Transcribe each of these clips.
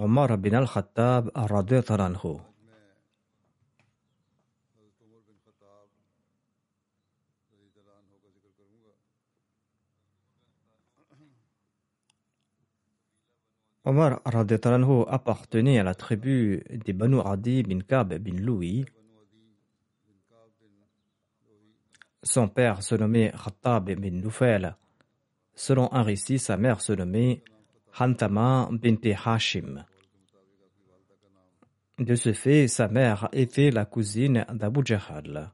Omar bin al-Khattab anhu. Omar anhu appartenait à la tribu des Banu Adi bin Kab bin Louis. Son père se nommait Khattab bin Nufel. Selon un récit, sa mère se nommait Hantama bint Hashim. De ce fait, sa mère était la cousine d'Abu Jahal.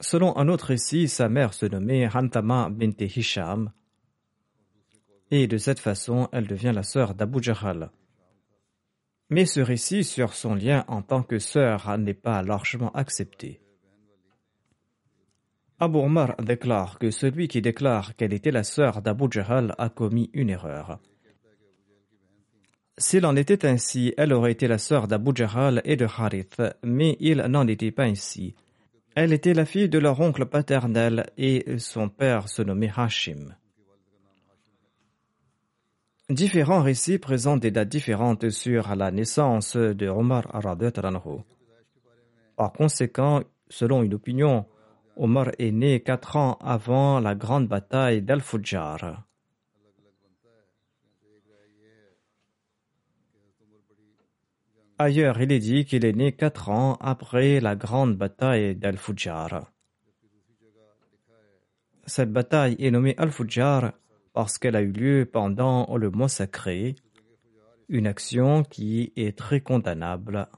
Selon un autre récit, sa mère se nommait Hantama bint Hisham, et de cette façon, elle devient la sœur d'Abu Jahal. Mais ce récit sur son lien en tant que sœur n'est pas largement accepté. Abu Omar déclare que celui qui déclare qu'elle était la sœur d'Abu Jahal a commis une erreur. S'il en était ainsi, elle aurait été la sœur d'Abu Jahal et de Harith, mais il n'en était pas ainsi. Elle était la fille de leur oncle paternel et son père se nommait Hashim. Différents récits présentent des dates différentes sur la naissance de Omar anhu. Par conséquent, selon une opinion, Omar est né quatre ans avant la grande bataille d'Al-Fujjar. Ailleurs, il est dit qu'il est né quatre ans après la grande bataille d'Al-Fujjar. Cette bataille est nommée Al-Fujjar parce qu'elle a eu lieu pendant le mois sacré, une action qui est très condamnable.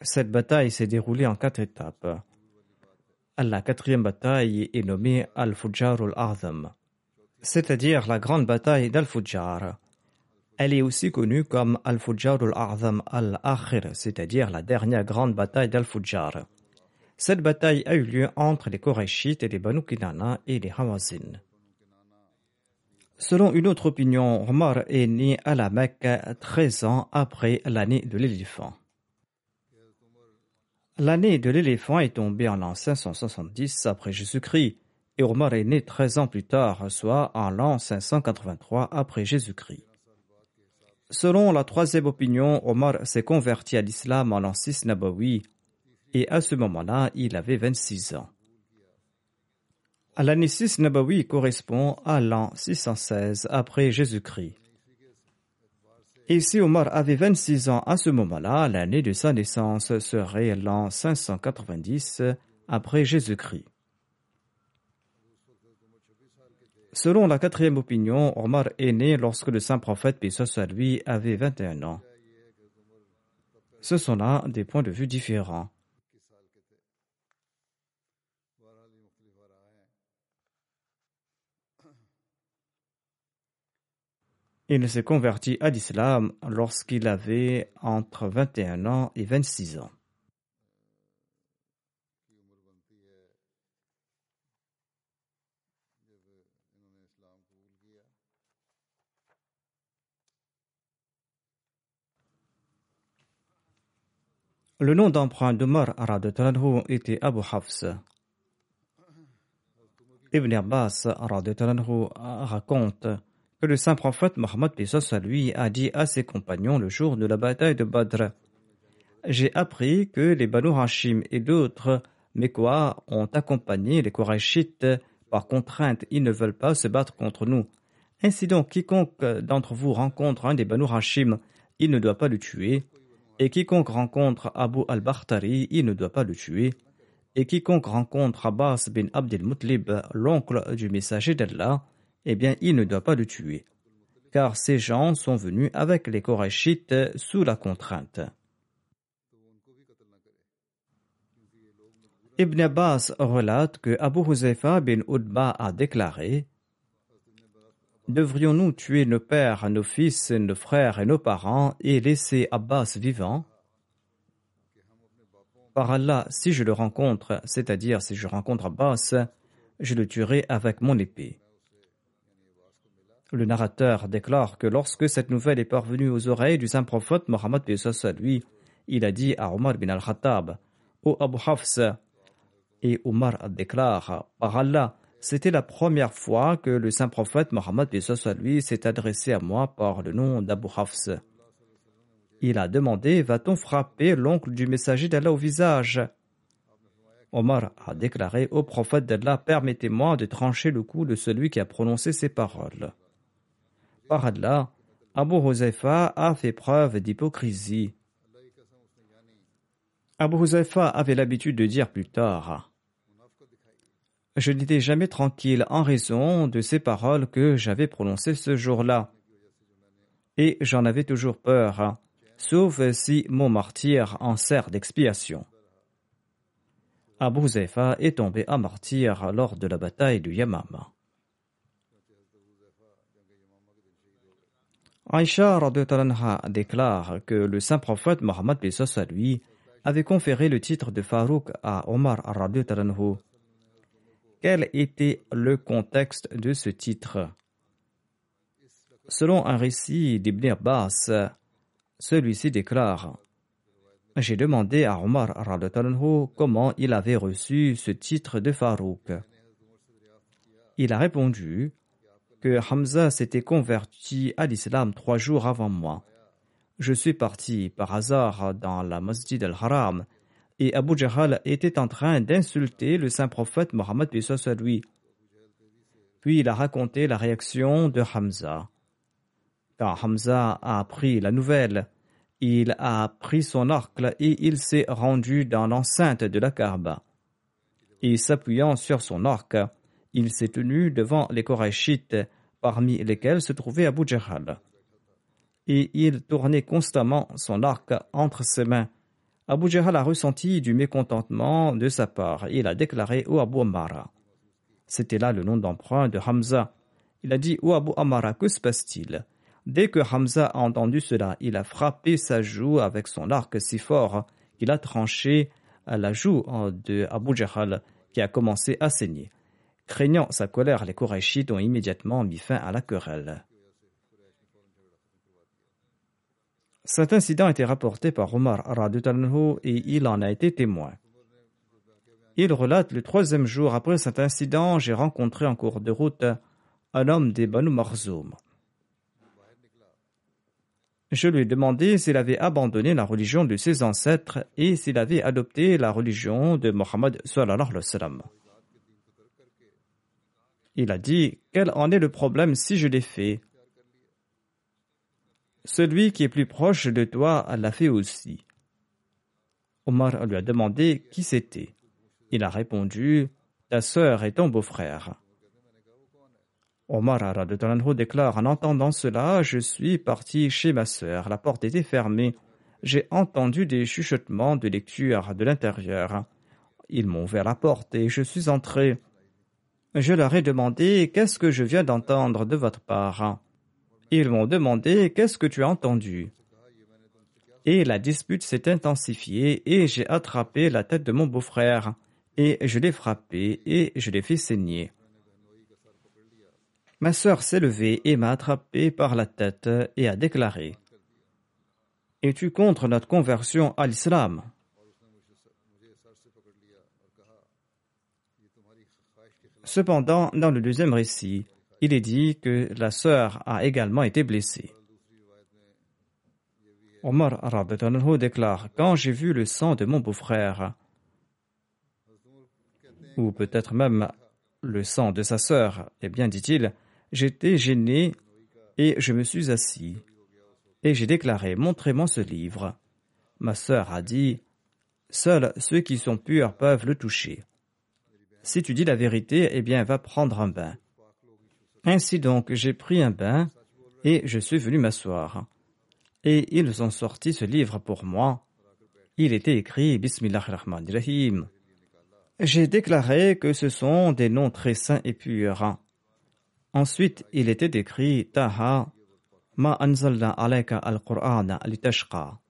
Cette bataille s'est déroulée en quatre étapes. La quatrième bataille est nommée Al-Fujjar al-Azam c'est-à-dire la grande bataille d'Al-Fujjar. Elle est aussi connue comme Al-Fujjar al-A'zam al-Akhir, c'est-à-dire la dernière grande bataille d'Al-Fujjar. Cette bataille a eu lieu entre les Korachites et les Banu Kinana et les Hawazin. Selon une autre opinion, Omar est né à la Mecque 13 ans après l'année de l'éléphant. L'année de l'éléphant est tombée en l'an 570 après Jésus-Christ et Omar est né 13 ans plus tard, soit en l'an 583 après Jésus-Christ. Selon la troisième opinion, Omar s'est converti à l'islam en l'an 6 Nabawi et à ce moment-là, il avait 26 ans. L'année 6 Nabawi correspond à l'an 616 après Jésus-Christ. Et si Omar avait 26 ans à ce moment-là, l'année de sa naissance serait l'an 590 après Jésus-Christ. Selon la quatrième opinion, Omar est né lorsque le saint prophète, paix lui, avait 21 ans. Ce sont là des points de vue différents. Il s'est converti à l'islam lorsqu'il avait entre 21 ans et 26 ans. Le nom d'emprunt d'Omar Radetalanhu était Abu Hafs. Ibn Abbas raconte que le saint prophète Mohammed lui a dit à ses compagnons le jour de la bataille de Badr J'ai appris que les Banu Hashim et d'autres Mekwa ont accompagné les Korachites par contrainte, ils ne veulent pas se battre contre nous. Ainsi donc, quiconque d'entre vous rencontre un des Banu Hashim, il ne doit pas le tuer. Et quiconque rencontre Abu al-Bakhtari, il ne doit pas le tuer. Et quiconque rencontre Abbas bin Abdel Mutlib, l'oncle du messager d'Allah, eh bien, il ne doit pas le tuer. Car ces gens sont venus avec les Korachites sous la contrainte. Ibn Abbas relate que Abu Huzaifa bin Udba a déclaré Devrions-nous tuer nos pères, nos fils, nos frères et nos parents et laisser Abbas vivant? Par Allah, si je le rencontre, c'est-à-dire si je rencontre Abbas, je le tuerai avec mon épée. Le narrateur déclare que lorsque cette nouvelle est parvenue aux oreilles du saint prophète Mohammed lui, il a dit à Omar bin al-Khattab Ô Abu Hafs, et Omar déclare Par Allah, c'était la première fois que le saint prophète Mohammed lui s'est adressé à moi par le nom d'Abu Hafs. Il a demandé Va-t-on frapper l'oncle du messager d'Allah au visage? Omar a déclaré au prophète d'Allah Permettez-moi de trancher le cou de celui qui a prononcé ces paroles. Par Allah, Abu Huzaifa a fait preuve d'hypocrisie. Abu Huzaifa avait l'habitude de dire plus tard je n'étais jamais tranquille en raison de ces paroles que j'avais prononcées ce jour-là. Et j'en avais toujours peur, sauf si mon martyr en sert d'expiation. Abu Zayfa est tombé à martyr lors de la bataille du Yamama. Aïcha déclare que le saint prophète Mohammed lui avait conféré le titre de Farouk à Omar quel était le contexte de ce titre? Selon un récit d'Ibn Abbas, celui-ci déclare J'ai demandé à Omar comment il avait reçu ce titre de Farouk. Il a répondu que Hamza s'était converti à l'islam trois jours avant moi. Je suis parti par hasard dans la masjid al-Haram et Abu Jahal était en train d'insulter le saint prophète Mohammed lui. Puis il a raconté la réaction de Hamza. Quand Hamza a appris la nouvelle, il a pris son arc et il s'est rendu dans l'enceinte de la Kaaba. Et s'appuyant sur son arc, il s'est tenu devant les Korachites, parmi lesquels se trouvait Abu Jahal. Et il tournait constamment son arc entre ses mains Abu Jahal a ressenti du mécontentement de sa part. Il a déclaré au Abu Amara. C'était là le nom d'emprunt de Hamza. Il a dit Ô Abu Amara, que se passe-t-il? Dès que Hamza a entendu cela, il a frappé sa joue avec son arc si fort qu'il a tranché la joue de Abu Jahal qui a commencé à saigner. Craignant sa colère, les Korachites ont immédiatement mis fin à la querelle. Cet incident a été rapporté par Omar et il en a été témoin. Il relate le troisième jour après cet incident, j'ai rencontré en cours de route un homme des Banu Marzoum. Je lui ai demandé s'il avait abandonné la religion de ses ancêtres et s'il avait adopté la religion de Mohammed Il a dit Quel en est le problème si je l'ai fait? Celui qui est plus proche de toi l'a fait aussi. Omar lui a demandé qui c'était. Il a répondu Ta sœur et ton beau-frère. Omar déclare En entendant cela, je suis parti chez ma sœur. La porte était fermée. J'ai entendu des chuchotements de lecture de l'intérieur. Ils m'ont ouvert la porte et je suis entré. Je leur ai demandé Qu'est-ce que je viens d'entendre de votre part? Ils m'ont demandé Qu'est-ce que tu as entendu? Et la dispute s'est intensifiée et j'ai attrapé la tête de mon beau-frère. Et je l'ai frappé et je l'ai fait saigner. Ma sœur s'est levée et m'a attrapé par la tête et a déclaré Es-tu contre notre conversion à l'islam? Cependant, dans le deuxième récit, il est dit que la sœur a également été blessée. Omar anhu déclare Quand j'ai vu le sang de mon beau-frère, ou peut-être même le sang de sa sœur, eh bien, dit-il, j'étais gêné et je me suis assis. Et j'ai déclaré Montrez-moi ce livre. Ma sœur a dit Seuls ceux qui sont purs peuvent le toucher. Si tu dis la vérité, eh bien, va prendre un bain. Ainsi donc, j'ai pris un bain et je suis venu m'asseoir. Et ils ont sorti ce livre pour moi. Il était écrit Bismillahirrahmanirrahim. J'ai déclaré que ce sont des noms très saints et purs. Ensuite, il était écrit Taha, Ma anzalna al-Qur'an litashqa.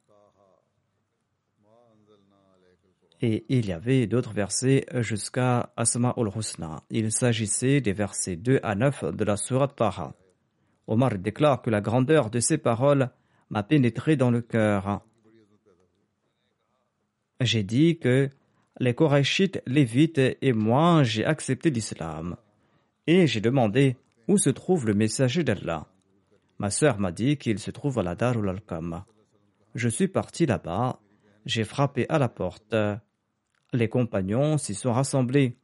Et il y avait d'autres versets jusqu'à Asma ul-Husna. Il s'agissait des versets 2 à 9 de la Surat Taha. Omar déclare que la grandeur de ces paroles m'a pénétré dans le cœur. J'ai dit que les Korachites, Lévites et moi, j'ai accepté l'islam. Et j'ai demandé où se trouve le messager d'Allah? Ma sœur m'a dit qu'il se trouve à la Darul al Je suis parti là-bas, j'ai frappé à la porte. Les compagnons s'y sont rassemblés.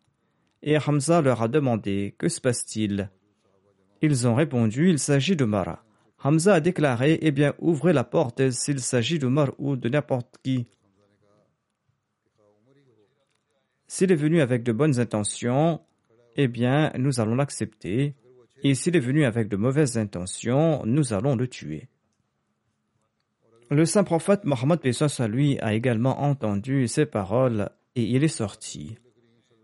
Et Hamza leur a demandé Que se passe-t-il? Ils ont répondu Il s'agit de Mara. Hamza a déclaré Eh bien, ouvrez la porte s'il s'agit d'Omar ou de n'importe qui. S'il est venu avec de bonnes intentions, eh bien, nous allons l'accepter. Et s'il est venu avec de mauvaises intentions, nous allons le tuer. Le saint prophète Mohammed lui a également entendu ces paroles et il est sorti.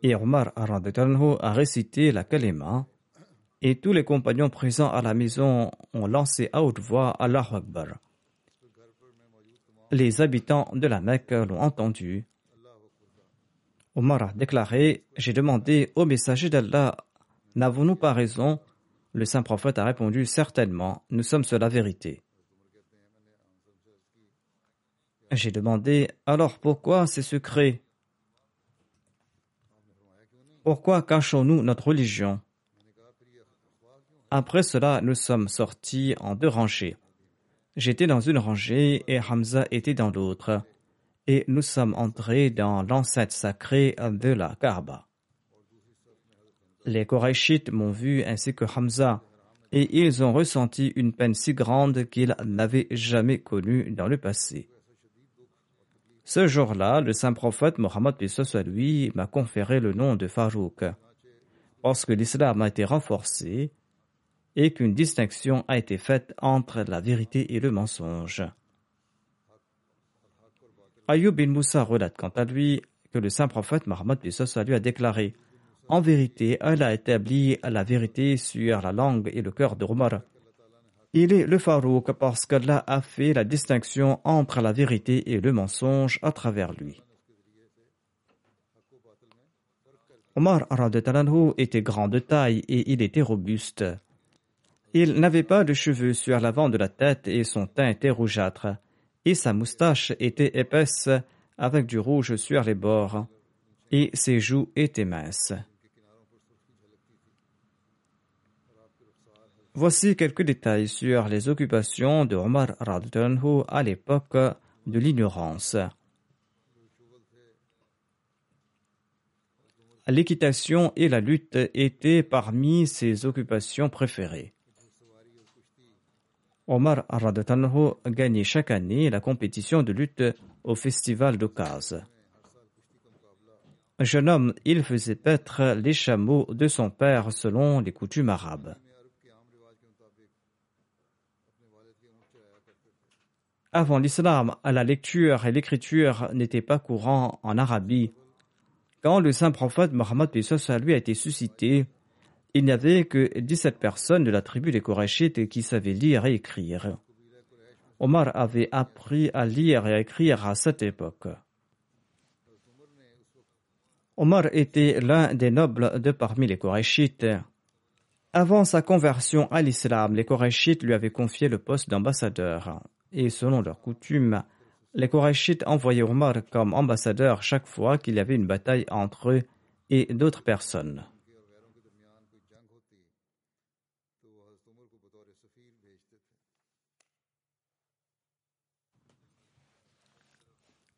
Et Omar a récité la kalima et tous les compagnons présents à la maison ont lancé à haute voix Allah Akbar. Les habitants de la Mecque l'ont entendu. Omar a déclaré J'ai demandé au messager d'Allah N'avons-nous pas raison? Le saint prophète a répondu Certainement, nous sommes sur la vérité. J'ai demandé Alors pourquoi ces secrets Pourquoi cachons-nous notre religion? Après cela, nous sommes sortis en deux rangées. J'étais dans une rangée et Hamza était dans l'autre. Et nous sommes entrés dans l'enceinte sacrée de la Kaaba. Les Korachites m'ont vu ainsi que Hamza, et ils ont ressenti une peine si grande qu'ils n'avaient jamais connue dans le passé. Ce jour-là, le saint prophète Mohammed lui m'a conféré le nom de Farouk, parce que l'islam a été renforcé et qu'une distinction a été faite entre la vérité et le mensonge. Ayyub bin Moussa relate quant à lui que le saint prophète Mohammed lui a déclaré En vérité, Allah a établi la vérité sur la langue et le cœur de Omar il est le Farouk parce qu'Allah a fait la distinction entre la vérité et le mensonge à travers lui. Omar était grand de taille et il était robuste. Il n'avait pas de cheveux sur l'avant de la tête et son teint était rougeâtre, et sa moustache était épaisse avec du rouge sur les bords, et ses joues étaient minces. Voici quelques détails sur les occupations de Omar Radhanhu à l'époque de l'ignorance. L'équitation et la lutte étaient parmi ses occupations préférées. Omar Radhanhu gagnait chaque année la compétition de lutte au festival d'Okaz. Jeune homme, il faisait paître les chameaux de son père selon les coutumes arabes. Avant l'islam, la lecture et l'écriture n'étaient pas courants en Arabie. Quand le saint prophète Mohammed lui a été suscité, il n'y avait que 17 personnes de la tribu des Korachites qui savaient lire et écrire. Omar avait appris à lire et écrire à cette époque. Omar était l'un des nobles de parmi les Korachites. Avant sa conversion à l'islam, les Korachites lui avaient confié le poste d'ambassadeur et selon leur coutume, les Korachites envoyaient Omar comme ambassadeur chaque fois qu'il y avait une bataille entre eux et d'autres personnes.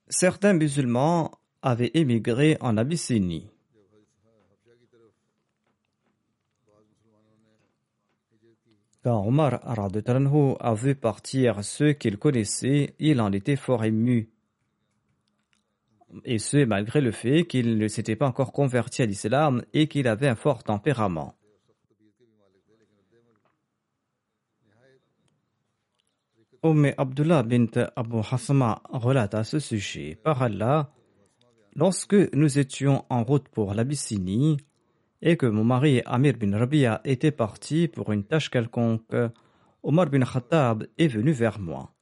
Certains musulmans avaient émigré en Abyssinie. Quand Omar a vu partir ceux qu'il connaissait, il en était fort ému. Et ce, malgré le fait qu'il ne s'était pas encore converti à l'islam et qu'il avait un fort tempérament. Umm Abdullah bint Abu Hasma relate à ce sujet. Par lorsque nous étions en route pour l'Abyssinie et que mon mari Amir bin Rabia était parti pour une tâche quelconque, Omar bin Khattab est venu vers moi.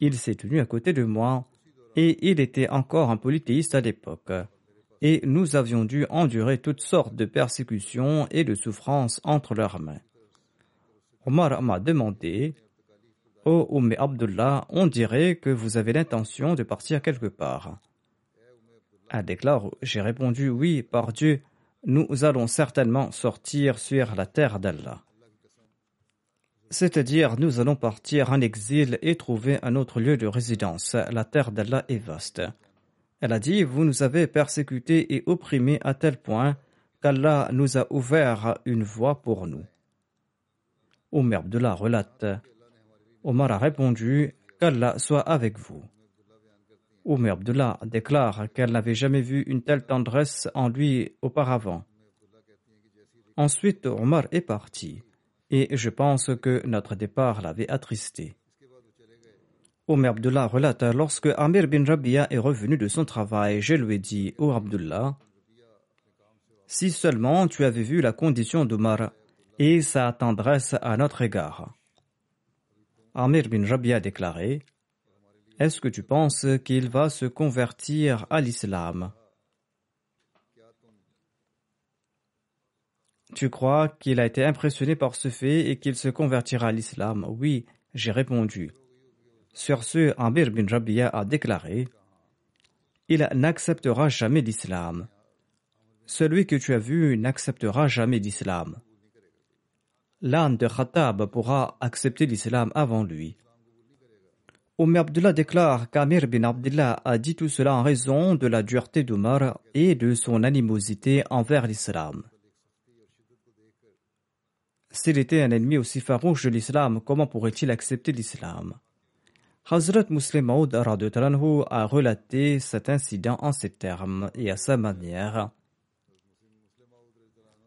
Il s'est tenu à côté de moi et il était encore un polythéiste à l'époque. Et nous avions dû endurer toutes sortes de persécutions et de souffrances entre leurs mains. Omar m'a demandé Oh, Umm Abdullah, on dirait que vous avez l'intention de partir quelque part. Elle déclare J'ai répondu Oui, par Dieu, nous allons certainement sortir sur la terre d'Allah. C'est-à-dire, nous allons partir en exil et trouver un autre lieu de résidence. La terre d'Allah est vaste. Elle a dit Vous nous avez persécutés et opprimés à tel point qu'Allah nous a ouvert une voie pour nous. Omer Abdullah relate Omar a répondu Qu'Allah soit avec vous. Omer Abdullah déclare qu'elle n'avait jamais vu une telle tendresse en lui auparavant. Ensuite, Omar est parti, et je pense que notre départ l'avait attristé. Omer Abdullah relate Lorsque Amir bin Rabia est revenu de son travail, je lui ai dit Ô Abdullah, si seulement tu avais vu la condition d'Omar et sa tendresse à notre égard. Amir bin Rabia a déclaré Est-ce que tu penses qu'il va se convertir à l'islam? Tu crois qu'il a été impressionné par ce fait et qu'il se convertira à l'islam? Oui, j'ai répondu. Sur ce, Amir bin Rabia a déclaré Il n'acceptera jamais l'islam. Celui que tu as vu n'acceptera jamais l'islam l'âne de Khattab pourra accepter l'islam avant lui. Omer Abdullah déclare qu'Amir bin Abdullah a dit tout cela en raison de la dureté d'Omar et de son animosité envers l'islam. S'il était un ennemi aussi farouche de l'islam, comment pourrait-il accepter l'islam? Hazrat Muslim Maud a relaté cet incident en ces termes et à sa manière.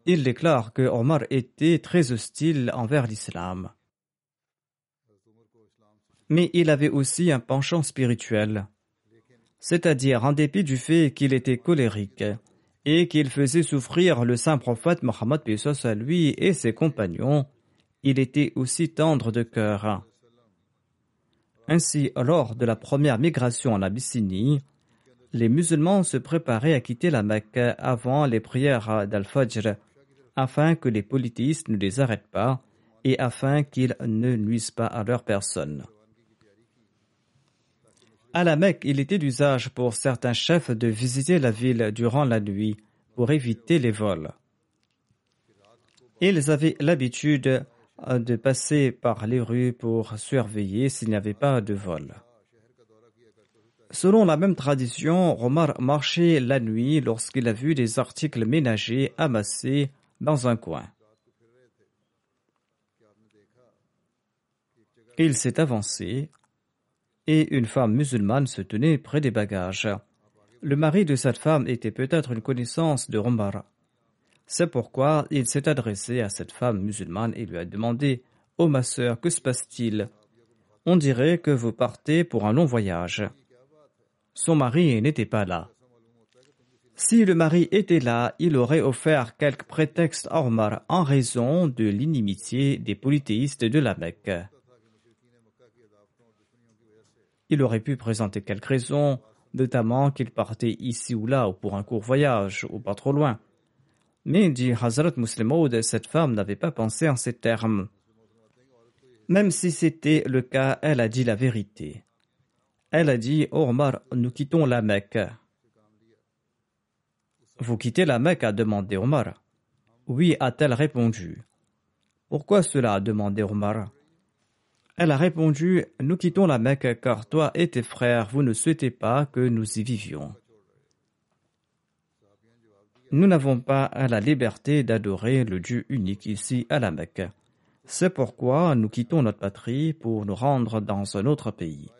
Il déclare que Omar était très hostile envers l'islam. Mais il avait aussi un penchant spirituel, c'est-à-dire en dépit du fait qu'il était colérique et qu'il faisait souffrir le saint prophète Mohammed à lui et ses compagnons, il était aussi tendre de cœur. Ainsi, lors de la première migration en Abyssinie, les musulmans se préparaient à quitter la Mecque avant les prières d'Al-Fajr afin que les politistes ne les arrêtent pas et afin qu'ils ne nuisent pas à leur personne. À la Mecque, il était d'usage pour certains chefs de visiter la ville durant la nuit pour éviter les vols. Ils avaient l'habitude de passer par les rues pour surveiller s'il n'y avait pas de vol. Selon la même tradition, Omar marchait la nuit lorsqu'il a vu des articles ménagers amassés dans un coin. Il s'est avancé et une femme musulmane se tenait près des bagages. Le mari de cette femme était peut-être une connaissance de Omar. C'est pourquoi il s'est adressé à cette femme musulmane et lui a demandé Oh ma sœur, que se passe-t-il? On dirait que vous partez pour un long voyage. Son mari n'était pas là. Si le mari était là, il aurait offert quelques prétextes à Omar en raison de l'inimitié des polythéistes de la Mecque. Il aurait pu présenter quelques raisons, notamment qu'il partait ici ou là ou pour un court voyage ou pas trop loin. Mais, dit Hazrat Muslim cette femme n'avait pas pensé en ces termes. Même si c'était le cas, elle a dit la vérité. Elle a dit, Omar, nous quittons la Mecque. Vous quittez la Mecque? a demandé Omar. Oui, a-t-elle répondu. Pourquoi cela? a demandé Omar. Elle a répondu Nous quittons la Mecque car toi et tes frères, vous ne souhaitez pas que nous y vivions. Nous n'avons pas la liberté d'adorer le Dieu unique ici à la Mecque. C'est pourquoi nous quittons notre patrie pour nous rendre dans un autre pays.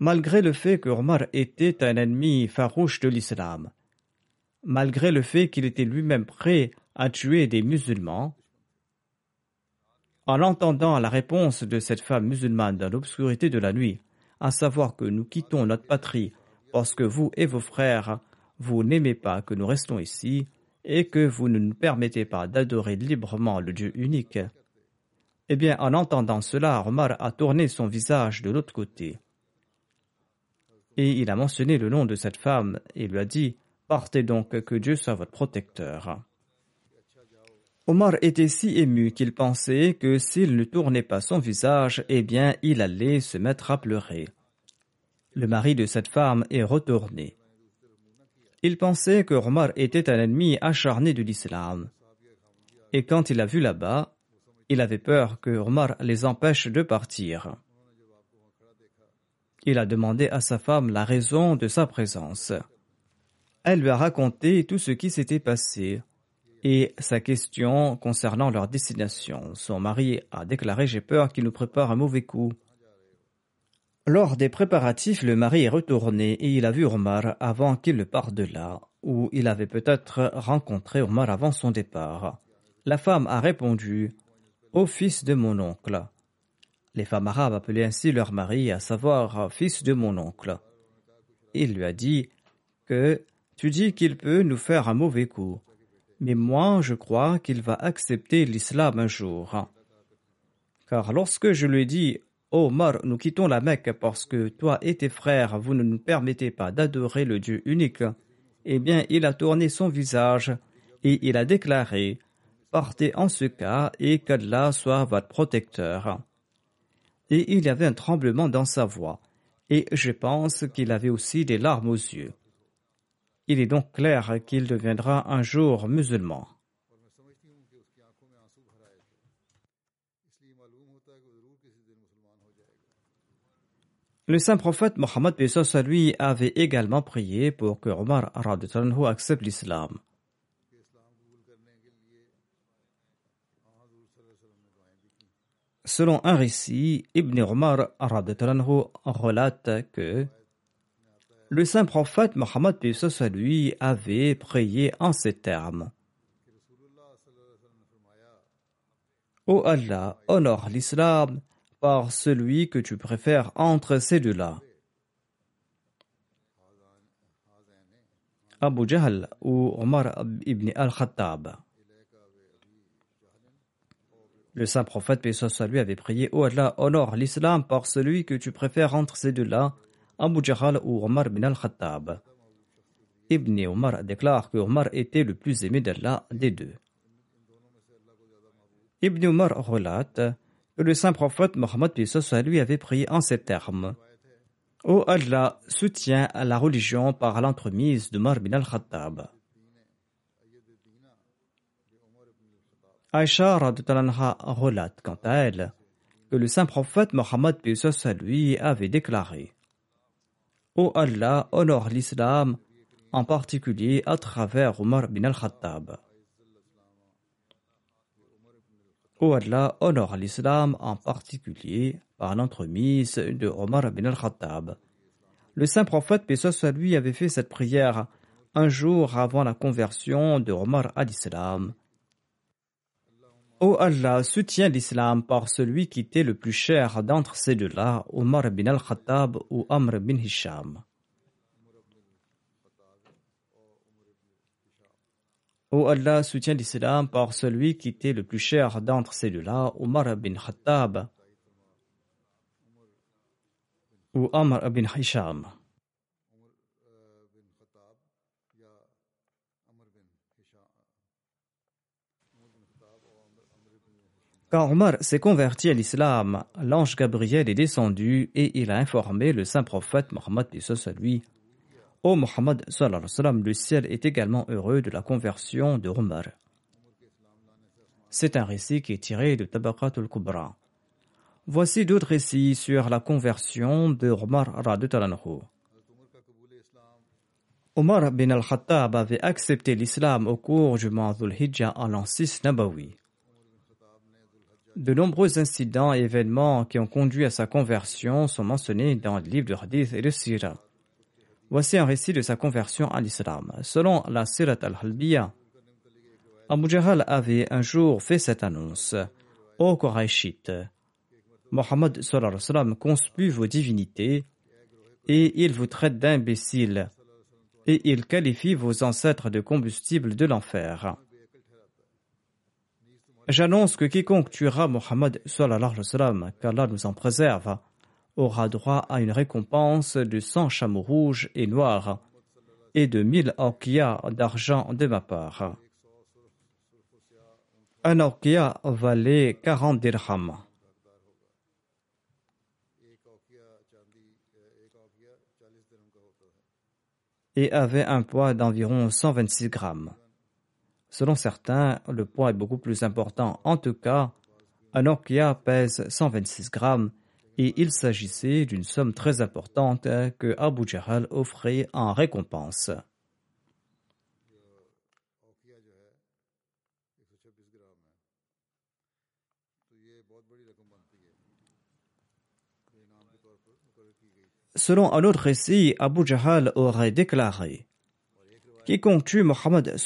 Malgré le fait que Omar était un ennemi farouche de l'islam, malgré le fait qu'il était lui-même prêt à tuer des musulmans, en entendant la réponse de cette femme musulmane dans l'obscurité de la nuit, à savoir que nous quittons notre patrie parce que vous et vos frères, vous n'aimez pas que nous restons ici et que vous ne nous permettez pas d'adorer librement le Dieu unique. Eh bien, en entendant cela, Omar a tourné son visage de l'autre côté. Et il a mentionné le nom de cette femme et lui a dit Partez donc, que Dieu soit votre protecteur. Omar était si ému qu'il pensait que s'il ne tournait pas son visage, eh bien il allait se mettre à pleurer. Le mari de cette femme est retourné. Il pensait que Omar était un ennemi acharné de l'islam. Et quand il a vu là-bas, il avait peur que Omar les empêche de partir. Il a demandé à sa femme la raison de sa présence. Elle lui a raconté tout ce qui s'était passé et sa question concernant leur destination. Son mari a déclaré J'ai peur qu'il nous prépare un mauvais coup. Lors des préparatifs, le mari est retourné et il a vu Omar avant qu'il ne parte de là, où il avait peut-être rencontré Omar avant son départ. La femme a répondu Au fils de mon oncle. Les femmes arabes appelaient ainsi leur mari, à savoir fils de mon oncle. Il lui a dit que tu dis qu'il peut nous faire un mauvais coup mais moi je crois qu'il va accepter l'islam un jour. Car lorsque je lui Oh Omar, nous quittons la Mecque parce que toi et tes frères, vous ne nous permettez pas d'adorer le Dieu unique, eh bien il a tourné son visage et il a déclaré Partez en ce cas et qu'Allah soit votre protecteur. Et il y avait un tremblement dans sa voix, et je pense qu'il avait aussi des larmes aux yeux. Il est donc clair qu'il deviendra un jour musulman. Le saint prophète Mohammed lui avait également prié pour que Omar accepte l'islam. Selon un récit, Ibn Omar relate que le saint prophète Mohammed lui avait prié en ces termes. Ô Allah, honore l'islam par celui que tu préfères entre ces deux-là. Abu Jahl ou Omar ibn al-Khattab. Le saint prophète, lui, avait prié Ô Allah, honore l'islam par celui que tu préfères entre ces deux-là, Abu Jahl ou Omar bin al-Khattab. Ibn Omar déclare que Omar était le plus aimé d'Allah des deux. Ibn Omar relate que le saint prophète Mohammed lui avait prié en ces termes. Ô Allah, soutient la religion par l'entremise d'Omar bin al-Khattab. Aïcha relate quant à elle que le saint prophète Mohammed lui avait déclaré Ô Allah, honore l'islam, en particulier à travers Omar bin al-Khattab. Ô Allah, honore l'islam, en particulier par l'entremise de Omar bin al-Khattab. Le saint prophète, paix soit lui, avait fait cette prière un jour avant la conversion de Omar à l'islam. Ô Allah, soutiens l'islam par celui qui t'est le plus cher d'entre ces deux-là, Omar bin al-Khattab ou Amr bin Hisham. Ô Allah, soutiens l'islam par celui qui t'est le plus cher d'entre ces deux-là, Omar bin Khattab ou Amr bin Hisham. Quand Omar s'est converti à l'islam, l'ange Gabriel est descendu et il a informé le saint prophète Mohammed lui. Ô Muhammad, le ciel est également heureux de la conversion de Omar. C'est un récit qui est tiré de Tabaqat al-Kubra. Voici d'autres récits sur la conversion de Omar Radutalanhu. Omar bin al-Khattab avait accepté l'islam au cours du mois Hijjah en l'an 6 Nabawi. De nombreux incidents et événements qui ont conduit à sa conversion sont mentionnés dans le livre de Hadith et de Sirah. Voici un récit de sa conversion à l'islam. Selon la Sirat al-Halbiya, Abu Jahl avait un jour fait cette annonce Ô Quraishites, Mohammed conspue vos divinités et il vous traite d'imbéciles et il qualifie vos ancêtres de combustible de l'enfer. J'annonce que quiconque tuera Mohammed qu'Allah nous en préserve, aura droit à une récompense de 100 chameaux rouges et noirs et de 1000 orkias d'argent de ma part. Un orkia valait 40 dirhams. et avait un poids d'environ 126 grammes. Selon certains, le poids est beaucoup plus important. En tout cas, un orkia pèse 126 grammes et il s'agissait d'une somme très importante que Abu Jahl offrait en récompense. Selon un autre récit, Abu Jahl aurait déclaré Quiconque tue Mohammed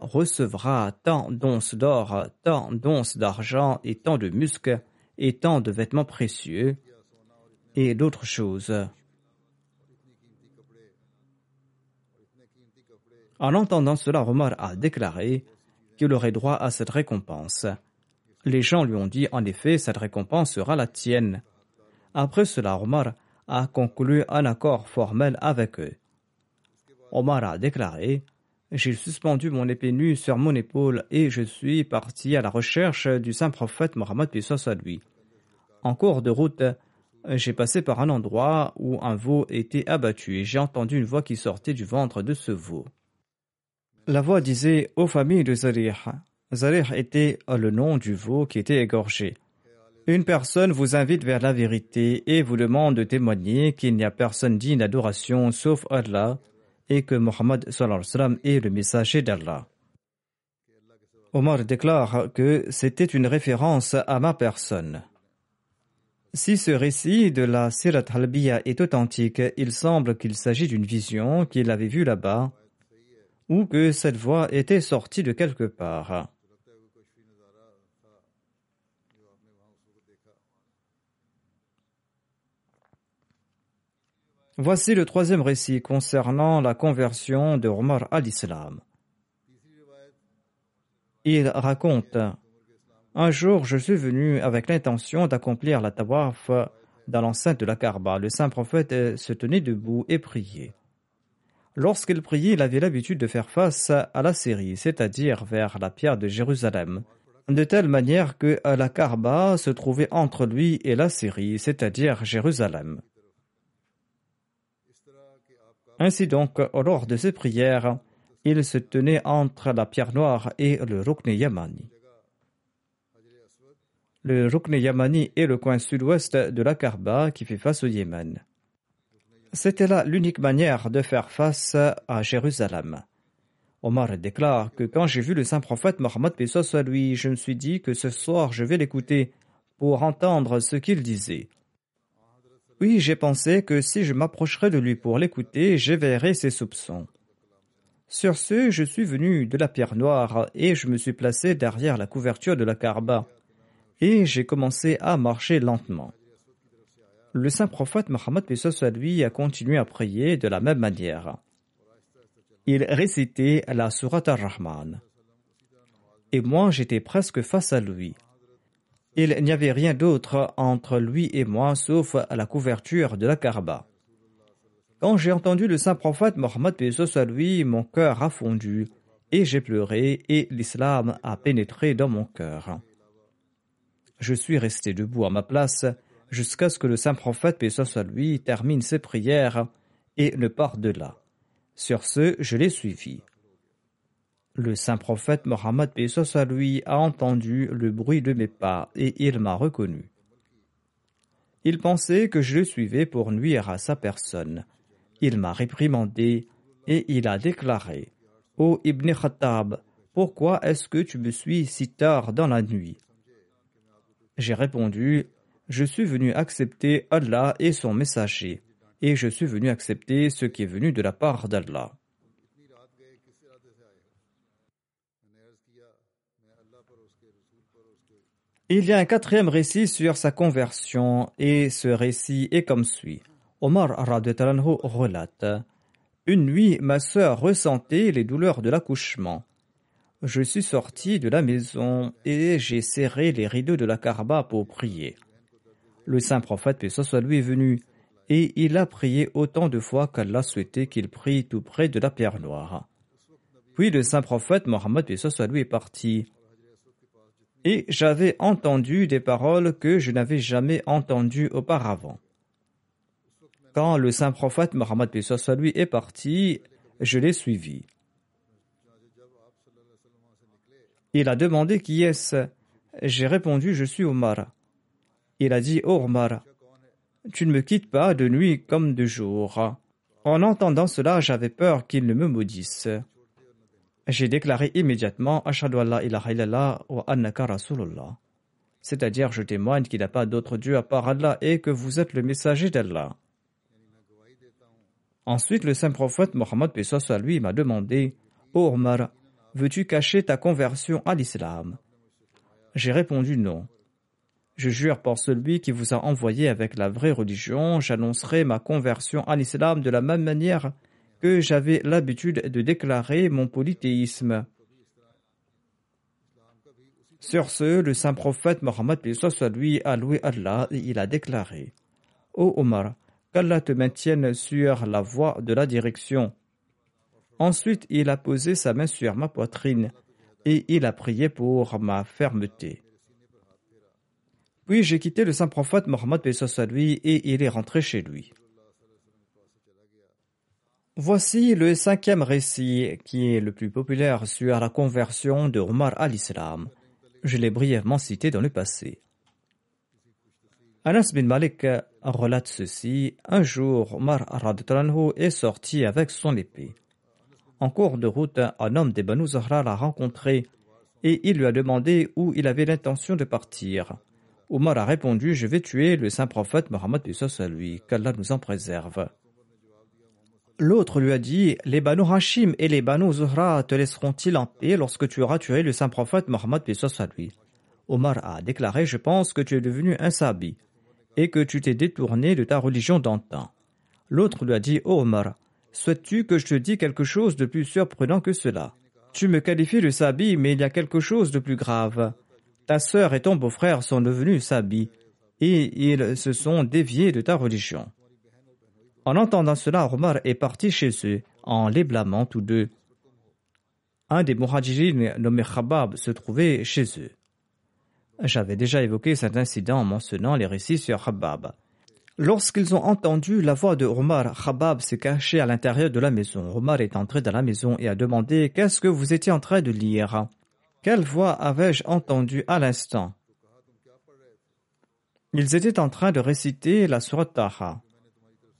recevra tant d'onces d'or, tant d'onces d'argent et tant de muscles et tant de vêtements précieux et d'autres choses. En entendant cela, Omar a déclaré qu'il aurait droit à cette récompense. Les gens lui ont dit en effet, cette récompense sera la tienne. Après cela, Omar a conclu un accord formel avec eux. Omar a déclaré J'ai suspendu mon épée nue sur mon épaule et je suis parti à la recherche du saint prophète Mohammed à lui. En cours de route, j'ai passé par un endroit où un veau était abattu et j'ai entendu une voix qui sortait du ventre de ce veau. La voix disait aux familles de Zarih. Zarih était le nom du veau qui était égorgé. Une personne vous invite vers la vérité et vous demande de témoigner qu'il n'y a personne digne d'adoration sauf Allah et que Mohammed est le messager d'Allah. Omar déclare que c'était une référence à ma personne. Si ce récit de la Sirat Halbiya est authentique, il semble qu'il s'agit d'une vision qu'il avait vue là-bas, ou que cette voix était sortie de quelque part. Voici le troisième récit concernant la conversion de Omar à l'islam. Il raconte un jour, je suis venu avec l'intention d'accomplir la tawaf dans l'enceinte de la Kaaba. Le saint prophète se tenait debout et priait. Lorsqu'il priait, il avait l'habitude de faire face à la Syrie, c'est-à-dire vers la pierre de Jérusalem, de telle manière que la Kaaba se trouvait entre lui et la Syrie, c'est-à-dire Jérusalem. Ainsi donc, lors de ses prières, il se tenait entre la pierre noire et le Rukn Yamani. Le Rukn Yamani est le coin sud-ouest de la Karba qui fait face au Yémen. C'était là l'unique manière de faire face à Jérusalem. Omar déclare que quand j'ai vu le saint prophète Mohammed soit lui, je me suis dit que ce soir je vais l'écouter pour entendre ce qu'il disait. Oui, j'ai pensé que si je m'approcherais de lui pour l'écouter, j'éveillerais ses soupçons. Sur ce, je suis venu de la pierre noire et je me suis placé derrière la couverture de la Karba et j'ai commencé à marcher lentement. Le saint prophète Mohammed lui a continué à prier de la même manière. Il récitait la Surat ar-Rahman. Et moi, j'étais presque face à lui. Il n'y avait rien d'autre entre lui et moi sauf la couverture de la Karba. Quand j'ai entendu le saint prophète Mohammed lui, mon cœur a fondu et j'ai pleuré et l'islam a pénétré dans mon cœur. Je suis resté debout à ma place jusqu'à ce que le saint prophète, soit lui, termine ses prières et ne parte de là. Sur ce, je l'ai suivi. Le saint prophète Mohammed à lui a entendu le bruit de mes pas et il m'a reconnu. Il pensait que je le suivais pour nuire à sa personne. Il m'a réprimandé et il a déclaré Ô Ibn Khattab, pourquoi est-ce que tu me suis si tard dans la nuit? J'ai répondu Je suis venu accepter Allah et son messager, et je suis venu accepter ce qui est venu de la part d'Allah. Il y a un quatrième récit sur sa conversion et ce récit est comme suit. Omar relate Une nuit, ma sœur ressentait les douleurs de l'accouchement. Je suis sorti de la maison et j'ai serré les rideaux de la Karba pour prier. Le saint prophète, paix soit est venu et il a prié autant de fois qu'Allah souhaitait qu'il prie tout près de la pierre noire. Puis le saint prophète Mohammed, est parti et j'avais entendu des paroles que je n'avais jamais entendues auparavant. Quand le saint prophète Mohammed lui est parti, je l'ai suivi. Il a demandé qui est-ce. J'ai répondu je suis Omar. Il a dit oh Omar, tu ne me quittes pas de nuit comme de jour. En entendant cela, j'avais peur qu'il ne me maudisse. J'ai déclaré immédiatement Ashadu Allah ilaha illallah wa. C'est-à-dire, je témoigne qu'il n'y a pas d'autre Dieu à part Allah et que vous êtes le messager d'Allah. Ensuite, le saint prophète Mohammed à lui m'a demandé Ô Omar, veux-tu cacher ta conversion à l'islam? J'ai répondu non. Je jure par celui qui vous a envoyé avec la vraie religion, j'annoncerai ma conversion à l'islam de la même manière que j'avais l'habitude de déclarer mon polythéisme. Sur ce, le saint prophète Mohammed lui a loué Allah et il a déclaré Ô Omar, qu'Allah te maintienne sur la voie de la direction. Ensuite, il a posé sa main sur ma poitrine et il a prié pour ma fermeté. Puis j'ai quitté le saint prophète Mohammed lui et il est rentré chez lui. Voici le cinquième récit qui est le plus populaire sur la conversion de Omar à l'islam. Je l'ai brièvement cité dans le passé. Anas bin Malik relate ceci. Un jour, Omar est sorti avec son épée. En cours de route, un homme des Banu Zahra l'a rencontré et il lui a demandé où il avait l'intention de partir. Omar a répondu Je vais tuer le saint prophète Mohammed lui, qu'Allah nous en préserve. L'autre lui a dit Les Banu Hashim et les Banu Zuhra te laisseront-ils en paix lorsque tu auras tué le saint prophète Mohammed lui Omar a déclaré Je pense que tu es devenu un sabi et que tu t'es détourné de ta religion d'antan. L'autre lui a dit oh Omar, souhaites-tu que je te dise quelque chose de plus surprenant que cela? Tu me qualifies de sabi, mais il y a quelque chose de plus grave. Ta sœur et ton beau-frère sont devenus sabi et ils se sont déviés de ta religion. En entendant cela, Omar est parti chez eux, en les blâmant tous deux. Un des muhajirines nommé Khabab se trouvait chez eux. J'avais déjà évoqué cet incident en mentionnant les récits sur Khabab. Lorsqu'ils ont entendu la voix de Omar, Khabab s'est caché à l'intérieur de la maison. Omar est entré dans la maison et a demandé Qu'est-ce que vous étiez en train de lire? Quelle voix avais-je entendue à l'instant? Ils étaient en train de réciter la Surat Taha.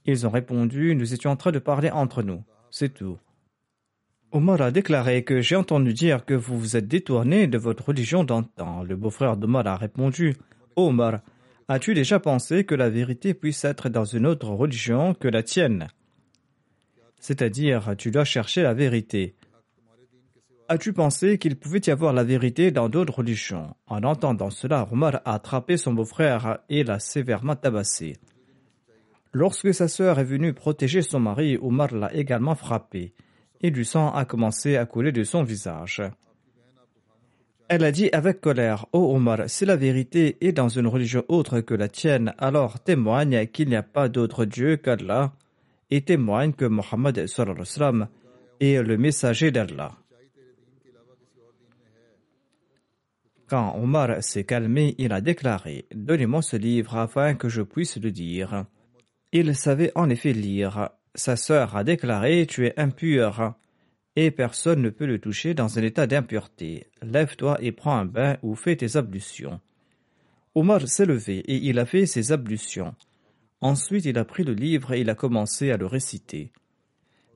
Ils ont répondu Nous étions en train de parler entre nous. C'est tout. Omar a déclaré que j'ai entendu dire que vous vous êtes détourné de votre religion d'antan. Le beau-frère d'Omar a répondu Omar, as-tu déjà pensé que la vérité puisse être dans une autre religion que la tienne? C'est-à-dire, tu dois chercher la vérité. As-tu pensé qu'il pouvait y avoir la vérité dans d'autres religions? En entendant cela, Omar a attrapé son beau-frère et l'a sévèrement tabassé. Lorsque sa sœur est venue protéger son mari, Omar l'a également frappé, et du sang a commencé à couler de son visage. Elle a dit avec colère, Ô oh Omar, si la vérité est dans une religion autre que la tienne, alors témoigne qu'il n'y a pas d'autre Dieu qu'Allah, et témoigne que Mohammed est le messager d'Allah. Quand Omar s'est calmé, il a déclaré, Donnez-moi ce livre afin que je puisse le dire. Il savait en effet lire. Sa sœur a déclaré Tu es impur, et personne ne peut le toucher dans un état d'impureté. Lève-toi et prends un bain ou fais tes ablutions. Omar s'est levé et il a fait ses ablutions. Ensuite, il a pris le livre et il a commencé à le réciter.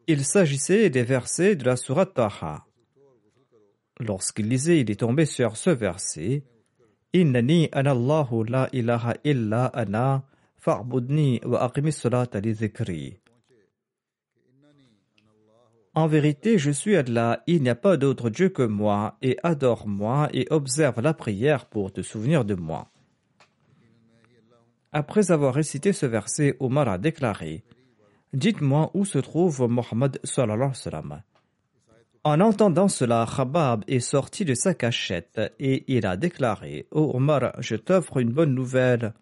Il s'agissait des versets de la Surat Taha. Lorsqu'il lisait, il est tombé sur ce verset anallahu la ilaha illa ana wa en vérité, je suis Allah, il n'y a pas d'autre Dieu que moi, et adore-moi et observe la prière pour te souvenir de moi. Après avoir récité ce verset, Omar a déclaré Dites-moi où se trouve Mohammed En entendant cela, Khabab est sorti de sa cachette et il a déclaré Ô Omar, je t'offre une bonne nouvelle.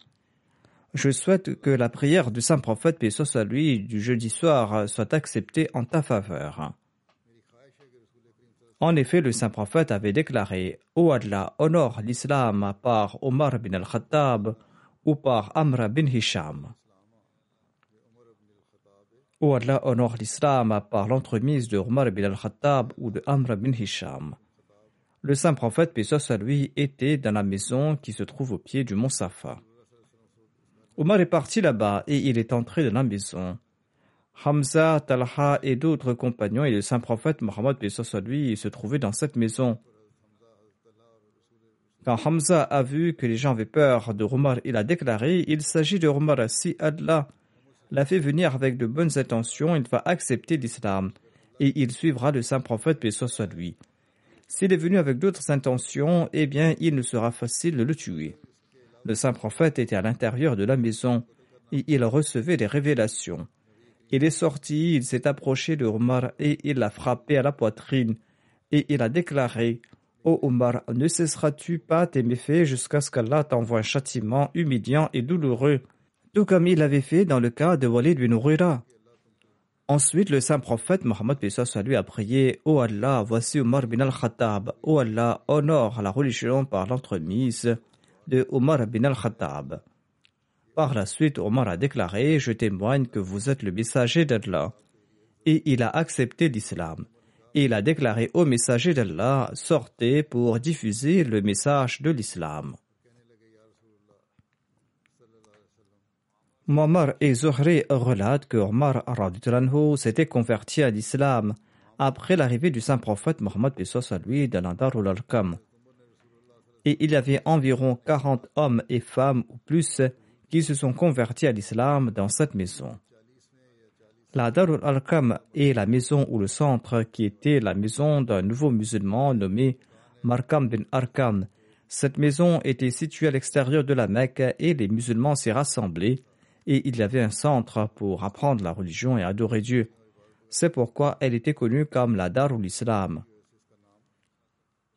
Je souhaite que la prière du saint prophète, paix soit lui, du jeudi soir soit acceptée en ta faveur. En effet, le saint prophète avait déclaré Ô Allah, honore l'islam par Omar bin al-Khattab ou par Amr bin Hisham. Ô Allah, honore l'islam par l'entremise de Omar bin al-Khattab ou de Amr bin Hisham. Le saint prophète, paix soit lui, était dans la maison qui se trouve au pied du mont Safa. Omar est parti là-bas et il est entré dans la maison. Hamza, Talha et d'autres compagnons et le saint prophète Mohammed lui se trouvaient dans cette maison. Quand Hamza a vu que les gens avaient peur de Omar, il a déclaré Il s'agit de Omar, si Allah l'a fait venir avec de bonnes intentions, il va accepter l'islam et il suivra le saint prophète, paix lui. S'il est venu avec d'autres intentions, eh bien, il ne sera facile de le tuer. Le saint prophète était à l'intérieur de la maison et il recevait des révélations. Il est sorti, il s'est approché de Omar et il l'a frappé à la poitrine et il a déclaré Ô Omar, ne cesseras-tu pas tes méfaits jusqu'à ce qu'Allah t'envoie un châtiment humiliant et douloureux, tout comme il l'avait fait dans le cas de Walid bin. Ensuite, le saint prophète Mohammed lui a prié Ô Allah, voici Omar bin al-Khattab. Ô Allah, honore la religion par l'entremise de Omar bin al-Khattab. Par la suite, Omar a déclaré Je témoigne que vous êtes le messager d'Allah. Et il a accepté l'islam. Il a déclaré au messager d'Allah Sortez pour diffuser le message de l'islam. Muammar et Zuhri relatent que Omar s'était converti à l'islam après l'arrivée du saint prophète Mohammed lui dans la Darul Arkam et il y avait environ 40 hommes et femmes ou plus qui se sont convertis à l'islam dans cette maison. La Darul al-Kam est la maison ou le centre qui était la maison d'un nouveau musulman nommé Markam bin Arkam. Cette maison était située à l'extérieur de la Mecque et les musulmans s'y rassemblaient et il y avait un centre pour apprendre la religion et adorer Dieu. C'est pourquoi elle était connue comme la Darul Islam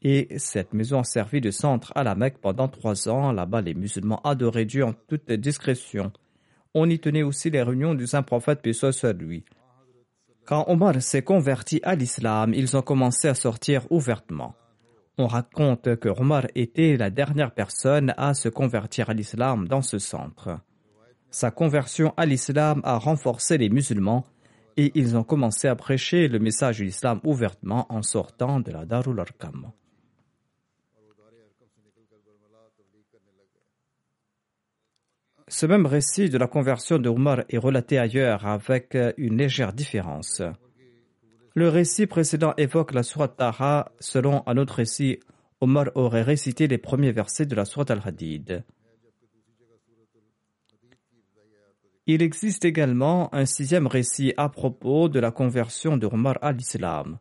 et cette maison a servi de centre à la Mecque pendant trois ans. Là-bas, les musulmans adoraient Dieu en toute discrétion. On y tenait aussi les réunions du saint prophète, paix soit lui. Quand Omar s'est converti à l'islam, ils ont commencé à sortir ouvertement. On raconte que Omar était la dernière personne à se convertir à l'islam dans ce centre. Sa conversion à l'islam a renforcé les musulmans et ils ont commencé à prêcher le message de l'islam ouvertement en sortant de la Darul Arkam. Ce même récit de la conversion de est relaté ailleurs avec une légère différence. Le récit précédent évoque la sourate Taha. Selon un autre récit, Omar aurait récité les premiers versets de la sourate Al-Hadid. Il existe également un sixième récit à propos de la conversion de à l'islam.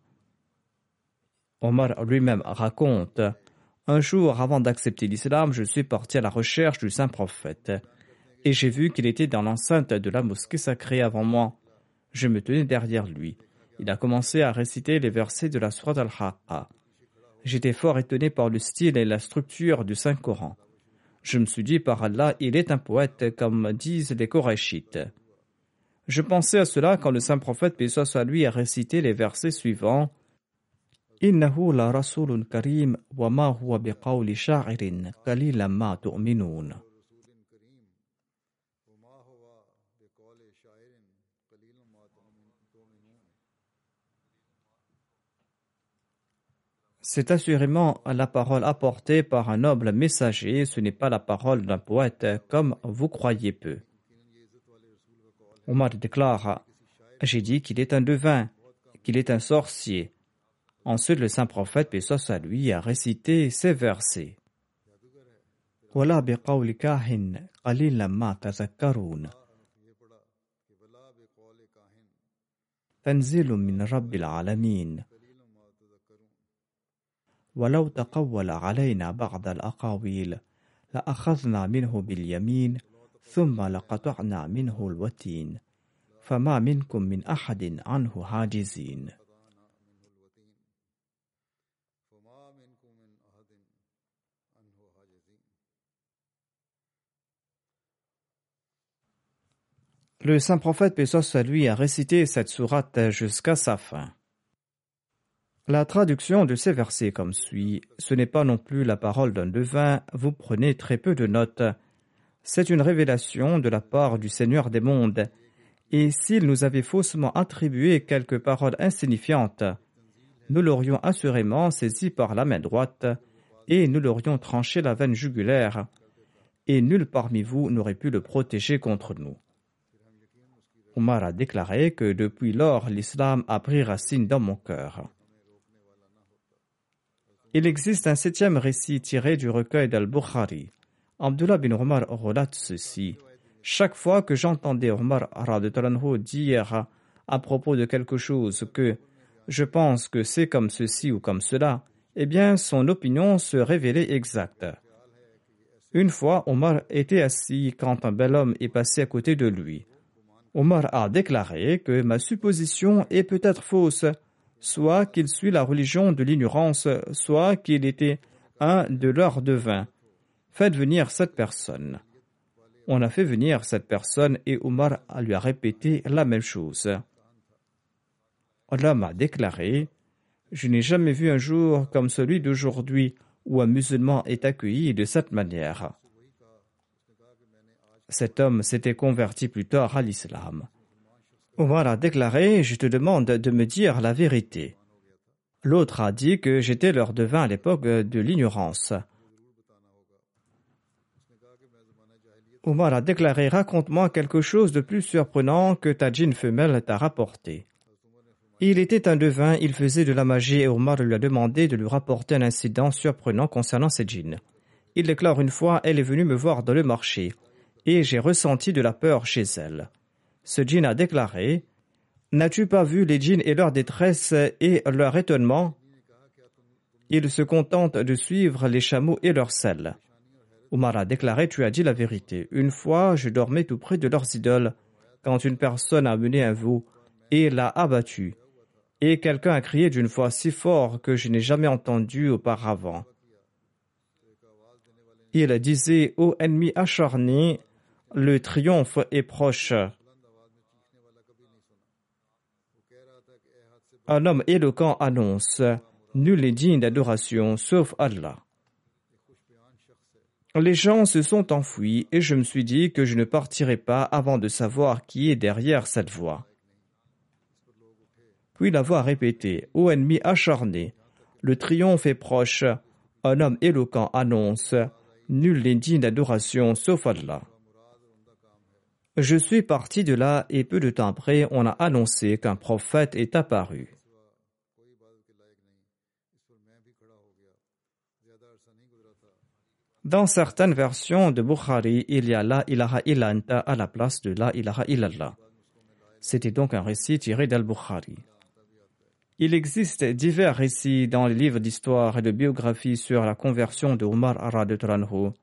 Omar lui-même raconte Un jour avant d'accepter l'islam, je suis parti à la recherche du saint prophète et j'ai vu qu'il était dans l'enceinte de la mosquée sacrée avant moi. Je me tenais derrière lui. Il a commencé à réciter les versets de la Surat al-Haqqa. J'étais fort étonné par le style et la structure du Saint-Coran. Je me suis dit, par Allah, il est un poète, comme disent les Korachites. Je pensais à cela quand le saint prophète, paix soit lui, a récité les versets suivants. Innahu la rasulun karim wa ma huwa biqawli sha'irin. C'est assurément la parole apportée par un noble messager, ce n'est pas la parole d'un poète comme vous croyez peu. Omar déclare J'ai dit qu'il est un devin, qu'il est un sorcier. Ensuite, le saint prophète, paix à lui, a récité ces versets. ولو تقول علينا بعض الأقاويل لأخذنا منه باليمين ثم لقطعنا منه الوتين فما منكم من أحد عنه حاجزين Le saint prophète Pessos lui a récité cette sourate jusqu'à sa fin. La traduction de ces versets comme suit. Ce n'est pas non plus la parole d'un devin, vous prenez très peu de notes. C'est une révélation de la part du Seigneur des mondes. Et s'il nous avait faussement attribué quelques paroles insignifiantes, nous l'aurions assurément saisi par la main droite et nous l'aurions tranché la veine jugulaire, et nul parmi vous n'aurait pu le protéger contre nous. Omar a déclaré que depuis lors l'islam a pris racine dans mon cœur. Il existe un septième récit tiré du recueil d'Al-Bukhari. Abdullah bin Omar relate ceci. Chaque fois que j'entendais Omar dire à propos de quelque chose que je pense que c'est comme ceci ou comme cela, eh bien son opinion se révélait exacte. Une fois, Omar était assis quand un bel homme est passé à côté de lui. Omar a déclaré que ma supposition est peut-être fausse, soit qu'il suit la religion de l'ignorance, soit qu'il était un de leurs devins. Faites venir cette personne. On a fait venir cette personne et Omar lui a répété la même chose. L'homme a déclaré Je n'ai jamais vu un jour comme celui d'aujourd'hui où un musulman est accueilli de cette manière. Cet homme s'était converti plus tard à l'islam. Omar a déclaré Je te demande de me dire la vérité. L'autre a dit que j'étais leur devin à l'époque de l'ignorance. Omar a déclaré Raconte-moi quelque chose de plus surprenant que ta djinn femelle t'a rapporté. Il était un devin, il faisait de la magie et Omar lui a demandé de lui rapporter un incident surprenant concernant cette djinn. Il déclare une fois Elle est venue me voir dans le marché et j'ai ressenti de la peur chez elle. Ce djinn a déclaré N'as-tu pas vu les djinns et leur détresse et leur étonnement? Ils se contentent de suivre les chameaux et leurs selles. Omar a déclaré Tu as dit la vérité. Une fois, je dormais tout près de leurs idoles quand une personne a mené un veau et l'a abattu. Et quelqu'un a crié d'une voix si fort que je n'ai jamais entendu auparavant. Il disait Ô ennemi acharné, le triomphe est proche. Un homme éloquent annonce Nul n'est digne d'adoration sauf Allah. Les gens se sont enfuis et je me suis dit que je ne partirai pas avant de savoir qui est derrière cette voix. Puis la voix répétée Ô ennemi acharné, le triomphe est proche. Un homme éloquent annonce Nul n'est digne d'adoration sauf Allah. Je suis parti de là et peu de temps après, on a annoncé qu'un prophète est apparu. Dans certaines versions de Bukhari, il y a la ilaha illanta à la place de la ilaha illallah. C'était donc un récit tiré d'Al-Bukhari. Il existe divers récits dans les livres d'histoire et de biographie sur la conversion de Omar Tranho.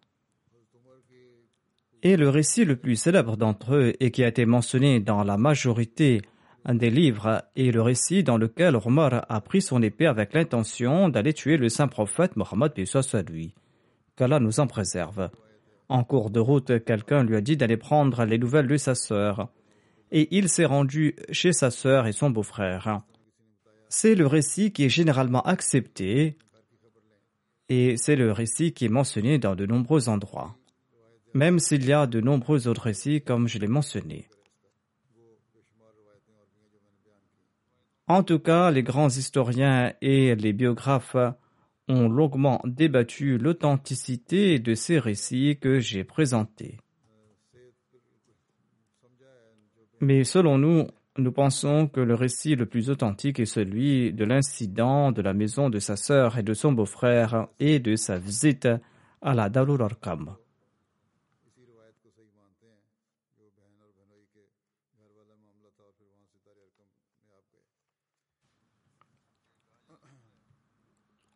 Et le récit le plus célèbre d'entre eux et qui a été mentionné dans la majorité des livres est le récit dans lequel Omar a pris son épée avec l'intention d'aller tuer le saint prophète Mohammed lui. Nous en préserve. En cours de route, quelqu'un lui a dit d'aller prendre les nouvelles de sa sœur. Et il s'est rendu chez sa sœur et son beau-frère. C'est le récit qui est généralement accepté et c'est le récit qui est mentionné dans de nombreux endroits même s'il y a de nombreux autres récits comme je l'ai mentionné. En tout cas, les grands historiens et les biographes ont longuement débattu l'authenticité de ces récits que j'ai présentés. Mais selon nous, nous pensons que le récit le plus authentique est celui de l'incident de la maison de sa sœur et de son beau-frère et de sa visite à la Darul.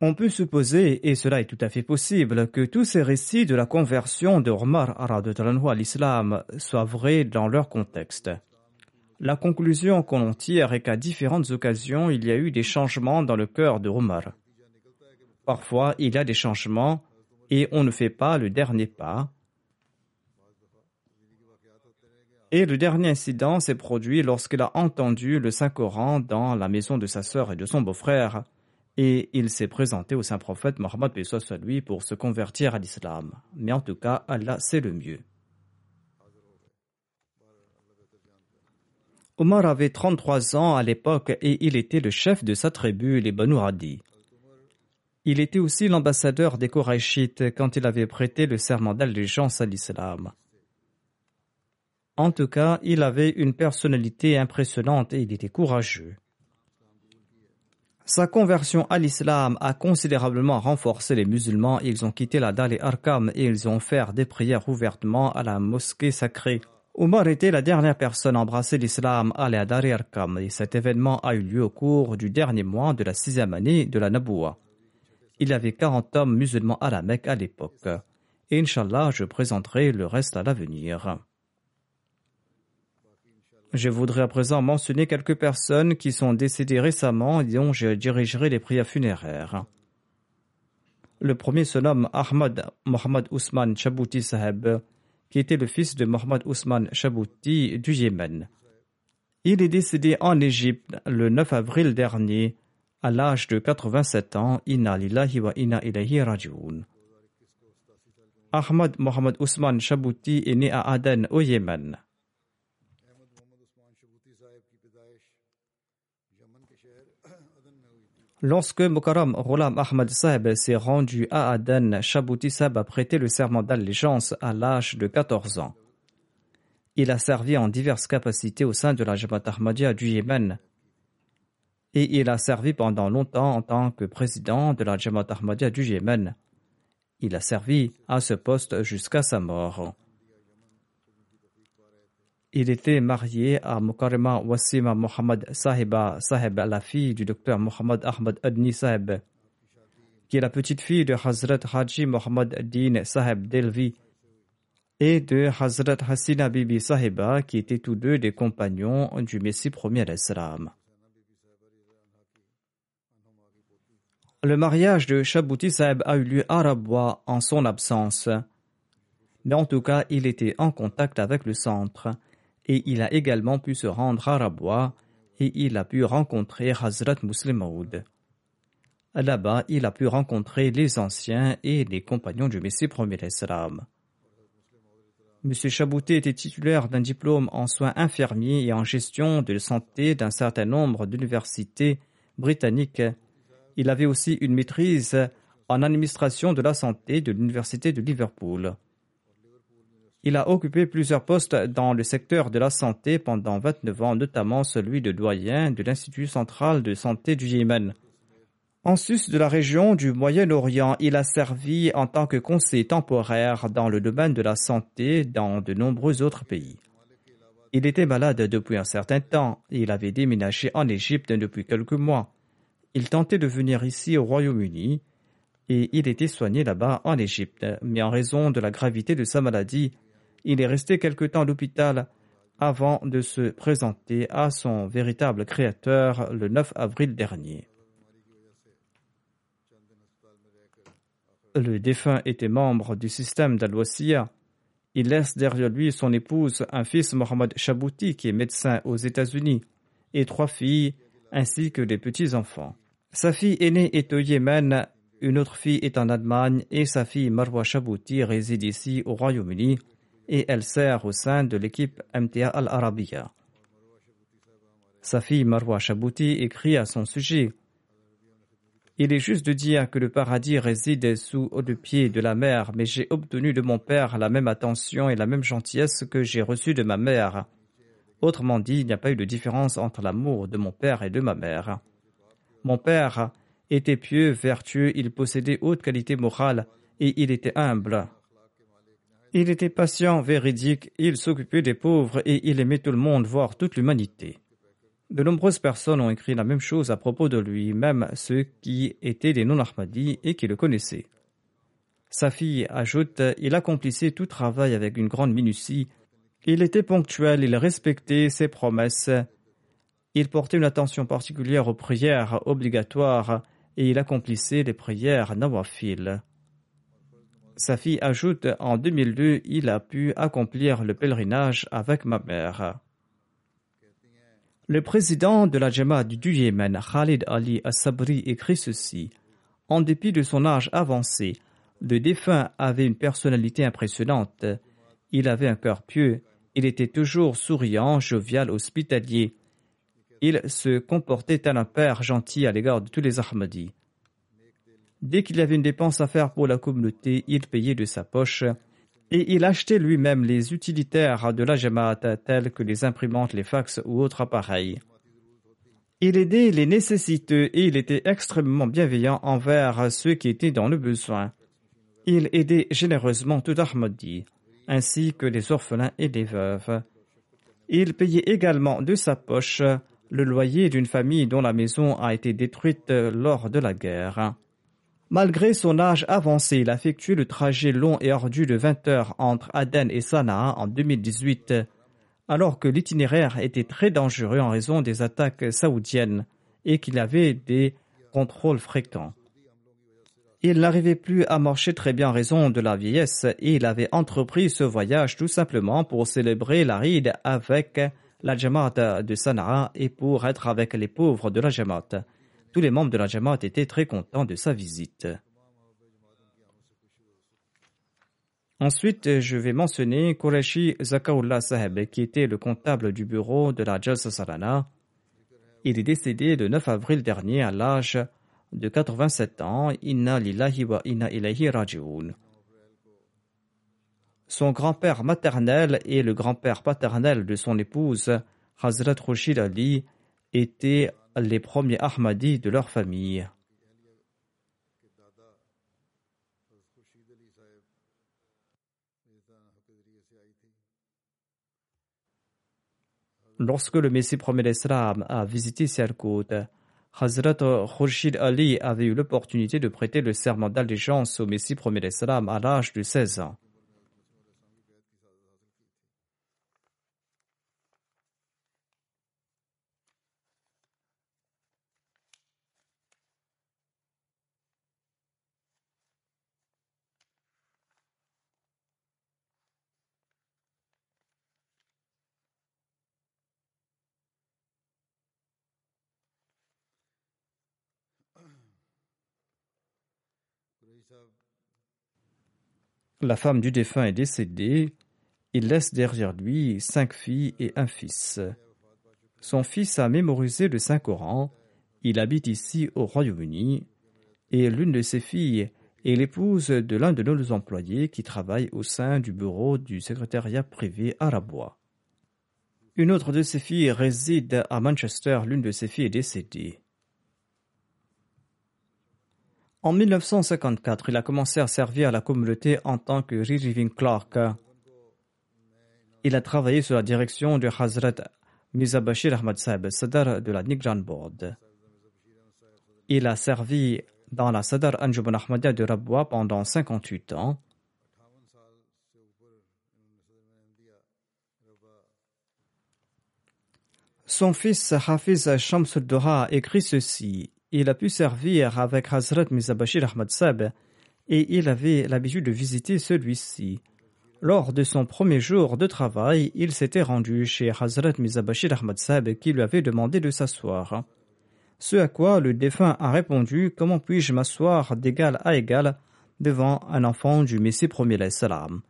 On peut supposer, et cela est tout à fait possible, que tous ces récits de la conversion de Omar à l'islam soient vrais dans leur contexte. La conclusion qu'on en tire est qu'à différentes occasions, il y a eu des changements dans le cœur de Omar. Parfois, il y a des changements et on ne fait pas le dernier pas. Et le dernier incident s'est produit lorsqu'il a entendu le Saint-Coran dans la maison de sa sœur et de son beau-frère et il s'est présenté au saint prophète Mohammed soit lui pour se convertir à l'islam. Mais en tout cas, Allah c'est le mieux. Omar avait 33 ans à l'époque et il était le chef de sa tribu, les Banu Hadi. Il était aussi l'ambassadeur des Korachites quand il avait prêté le serment d'allégeance à l'islam. En tout cas, il avait une personnalité impressionnante et il était courageux. Sa conversion à l'islam a considérablement renforcé les musulmans. Ils ont quitté la Dal et et ils ont fait des prières ouvertement à la mosquée sacrée. Omar était la dernière personne à embrasser l'islam à la Dar et Arkam et cet événement a eu lieu au cours du dernier mois de la sixième année de la Naboua. Il y avait 40 hommes musulmans à la Mecque à l'époque. Inch'Allah, je présenterai le reste à l'avenir. Je voudrais à présent mentionner quelques personnes qui sont décédées récemment et dont je dirigerai les prières funéraires. Le premier se nomme Ahmad Mohammad Ousmane Chabouti Saheb, qui était le fils de Mohammad Ousmane Chabouti du Yémen. Il est décédé en Égypte le 9 avril dernier, à l'âge de 87 ans. Inna lillahi wa inna ilayhi raji'un. Ahmad Mohammad Ousmane Chabouti est né à Aden, au Yémen. Lorsque Mukarram Ghulam Ahmad Saheb s'est rendu à Aden, Shabouti Saheb a prêté le serment d'allégeance à l'âge de 14 ans. Il a servi en diverses capacités au sein de la Jabhat Ahmadiyya du Yémen et il a servi pendant longtemps en tant que président de la Jamaat Ahmadiyya du Yémen. Il a servi à ce poste jusqu'à sa mort. Il était marié à Mukarima Wassima Muhammad Sahiba Sahib, la fille du docteur Muhammad Ahmad Adni Sahib, qui est la petite fille de Hazrat Haji Muhammad Din Sahib Delvi et de Hazrat Hasina Bibi Sahiba, qui étaient tous deux des compagnons du Messie premier d'Islam. Le mariage de Shabouti Sahib a eu lieu à Rabwa en son absence. Mais en tout cas, il était en contact avec le centre et il a également pu se rendre à Rabwa et il a pu rencontrer Hazrat Muslim. Là-bas, il a pu rencontrer les anciens et les compagnons du Messie premier Islam. M. Chabouté était titulaire d'un diplôme en soins infirmiers et en gestion de santé d'un certain nombre d'universités britanniques. Il avait aussi une maîtrise en administration de la santé de l'Université de Liverpool. Il a occupé plusieurs postes dans le secteur de la santé pendant 29 ans, notamment celui de doyen de l'Institut central de santé du Yémen. En sus de la région du Moyen-Orient, il a servi en tant que conseiller temporaire dans le domaine de la santé dans de nombreux autres pays. Il était malade depuis un certain temps et il avait déménagé en Égypte depuis quelques mois. Il tentait de venir ici au Royaume-Uni et il était soigné là-bas en Égypte, mais en raison de la gravité de sa maladie, il est resté quelque temps à l'hôpital avant de se présenter à son véritable créateur le 9 avril dernier. Le défunt était membre du système dal Il laisse derrière lui son épouse, un fils Mohamed Chabouti qui est médecin aux États-Unis, et trois filles ainsi que des petits-enfants. Sa fille aînée est au Yémen, une autre fille est en Allemagne et sa fille Marwa Chabouti réside ici au Royaume-Uni et elle sert au sein de l'équipe MTA Al-Arabiya. Sa fille Marwa Shabouti écrit à son sujet Il est juste de dire que le paradis réside sous le pied de la mer, mais j'ai obtenu de mon père la même attention et la même gentillesse que j'ai reçue de ma mère. Autrement dit, il n'y a pas eu de différence entre l'amour de mon père et de ma mère. Mon père était pieux, vertueux, il possédait haute qualité morale et il était humble. Il était patient, véridique, il s'occupait des pauvres et il aimait tout le monde, voire toute l'humanité. De nombreuses personnes ont écrit la même chose à propos de lui, même ceux qui étaient des non-Ahmadis et qui le connaissaient. Sa fille ajoute Il accomplissait tout travail avec une grande minutie. Il était ponctuel, il respectait ses promesses. Il portait une attention particulière aux prières obligatoires et il accomplissait les prières nawafil. Sa fille ajoute En 2002, il a pu accomplir le pèlerinage avec ma mère. Le président de la Jamaat du Yémen, Khalid Ali As-Sabri, écrit ceci. En dépit de son âge avancé, le défunt avait une personnalité impressionnante. Il avait un cœur pieux. Il était toujours souriant, jovial, hospitalier. Il se comportait tel un père gentil à l'égard de tous les Ahmadis. Dès qu'il avait une dépense à faire pour la communauté, il payait de sa poche et il achetait lui-même les utilitaires de la Jamaat tels que les imprimantes, les fax ou autres appareils. Il aidait les nécessiteux et il était extrêmement bienveillant envers ceux qui étaient dans le besoin. Il aidait généreusement tout Ahmadi, ainsi que les orphelins et les veuves. Il payait également de sa poche le loyer d'une famille dont la maison a été détruite lors de la guerre. Malgré son âge avancé, il a le trajet long et ardu de 20 heures entre Aden et Sanaa en 2018, alors que l'itinéraire était très dangereux en raison des attaques saoudiennes et qu'il avait des contrôles fréquents. Il n'arrivait plus à marcher très bien en raison de la vieillesse et il avait entrepris ce voyage tout simplement pour célébrer la ride avec la Jamaat de Sanaa et pour être avec les pauvres de la Jamaat. Tous les membres de la Jamaat étaient très contents de sa visite. Ensuite, je vais mentionner Qureshi Zakaullah Saheb, qui était le comptable du bureau de la Jalsa Sarana. Il est décédé le 9 avril dernier à l'âge de 87 ans. Inna. Son grand-père maternel et le grand-père paternel de son épouse, Hazrat Khushid Ali, étaient les premiers Ahmadis de leur famille. Lorsque le Messie premier l'Islam a visité Sialkot, Hazrat Khurshid Ali avait eu l'opportunité de prêter le serment d'allégeance au Messie premier l'Islam à l'âge de 16 ans. La femme du défunt est décédée. Il laisse derrière lui cinq filles et un fils. Son fils a mémorisé le Saint-Coran. Il habite ici au Royaume-Uni. Et l'une de ses filles est l'épouse de l'un de nos employés qui travaille au sein du bureau du secrétariat privé arabois. Une autre de ses filles réside à Manchester. L'une de ses filles est décédée. En 1954, il a commencé à servir à la communauté en tant que Receiving Clerk. Il a travaillé sous la direction de Hazrat Mirza Bashir Ahmad Saib, Sadar de la Nigran Board. Il a servi dans la Sadar Anjuman Ahmadiyya de Rabwa pendant 58 ans. Son fils Hafiz Shamsul Doha écrit ceci il a pu servir avec Hazrat Mizabashir Ahmad Sab et il avait l'habitude de visiter celui-ci. Lors de son premier jour de travail, il s'était rendu chez Hazrat Mizabashir Ahmad Sab qui lui avait demandé de s'asseoir. Ce à quoi le défunt a répondu Comment puis-je m'asseoir d'égal à égal devant un enfant du Messie premier salam?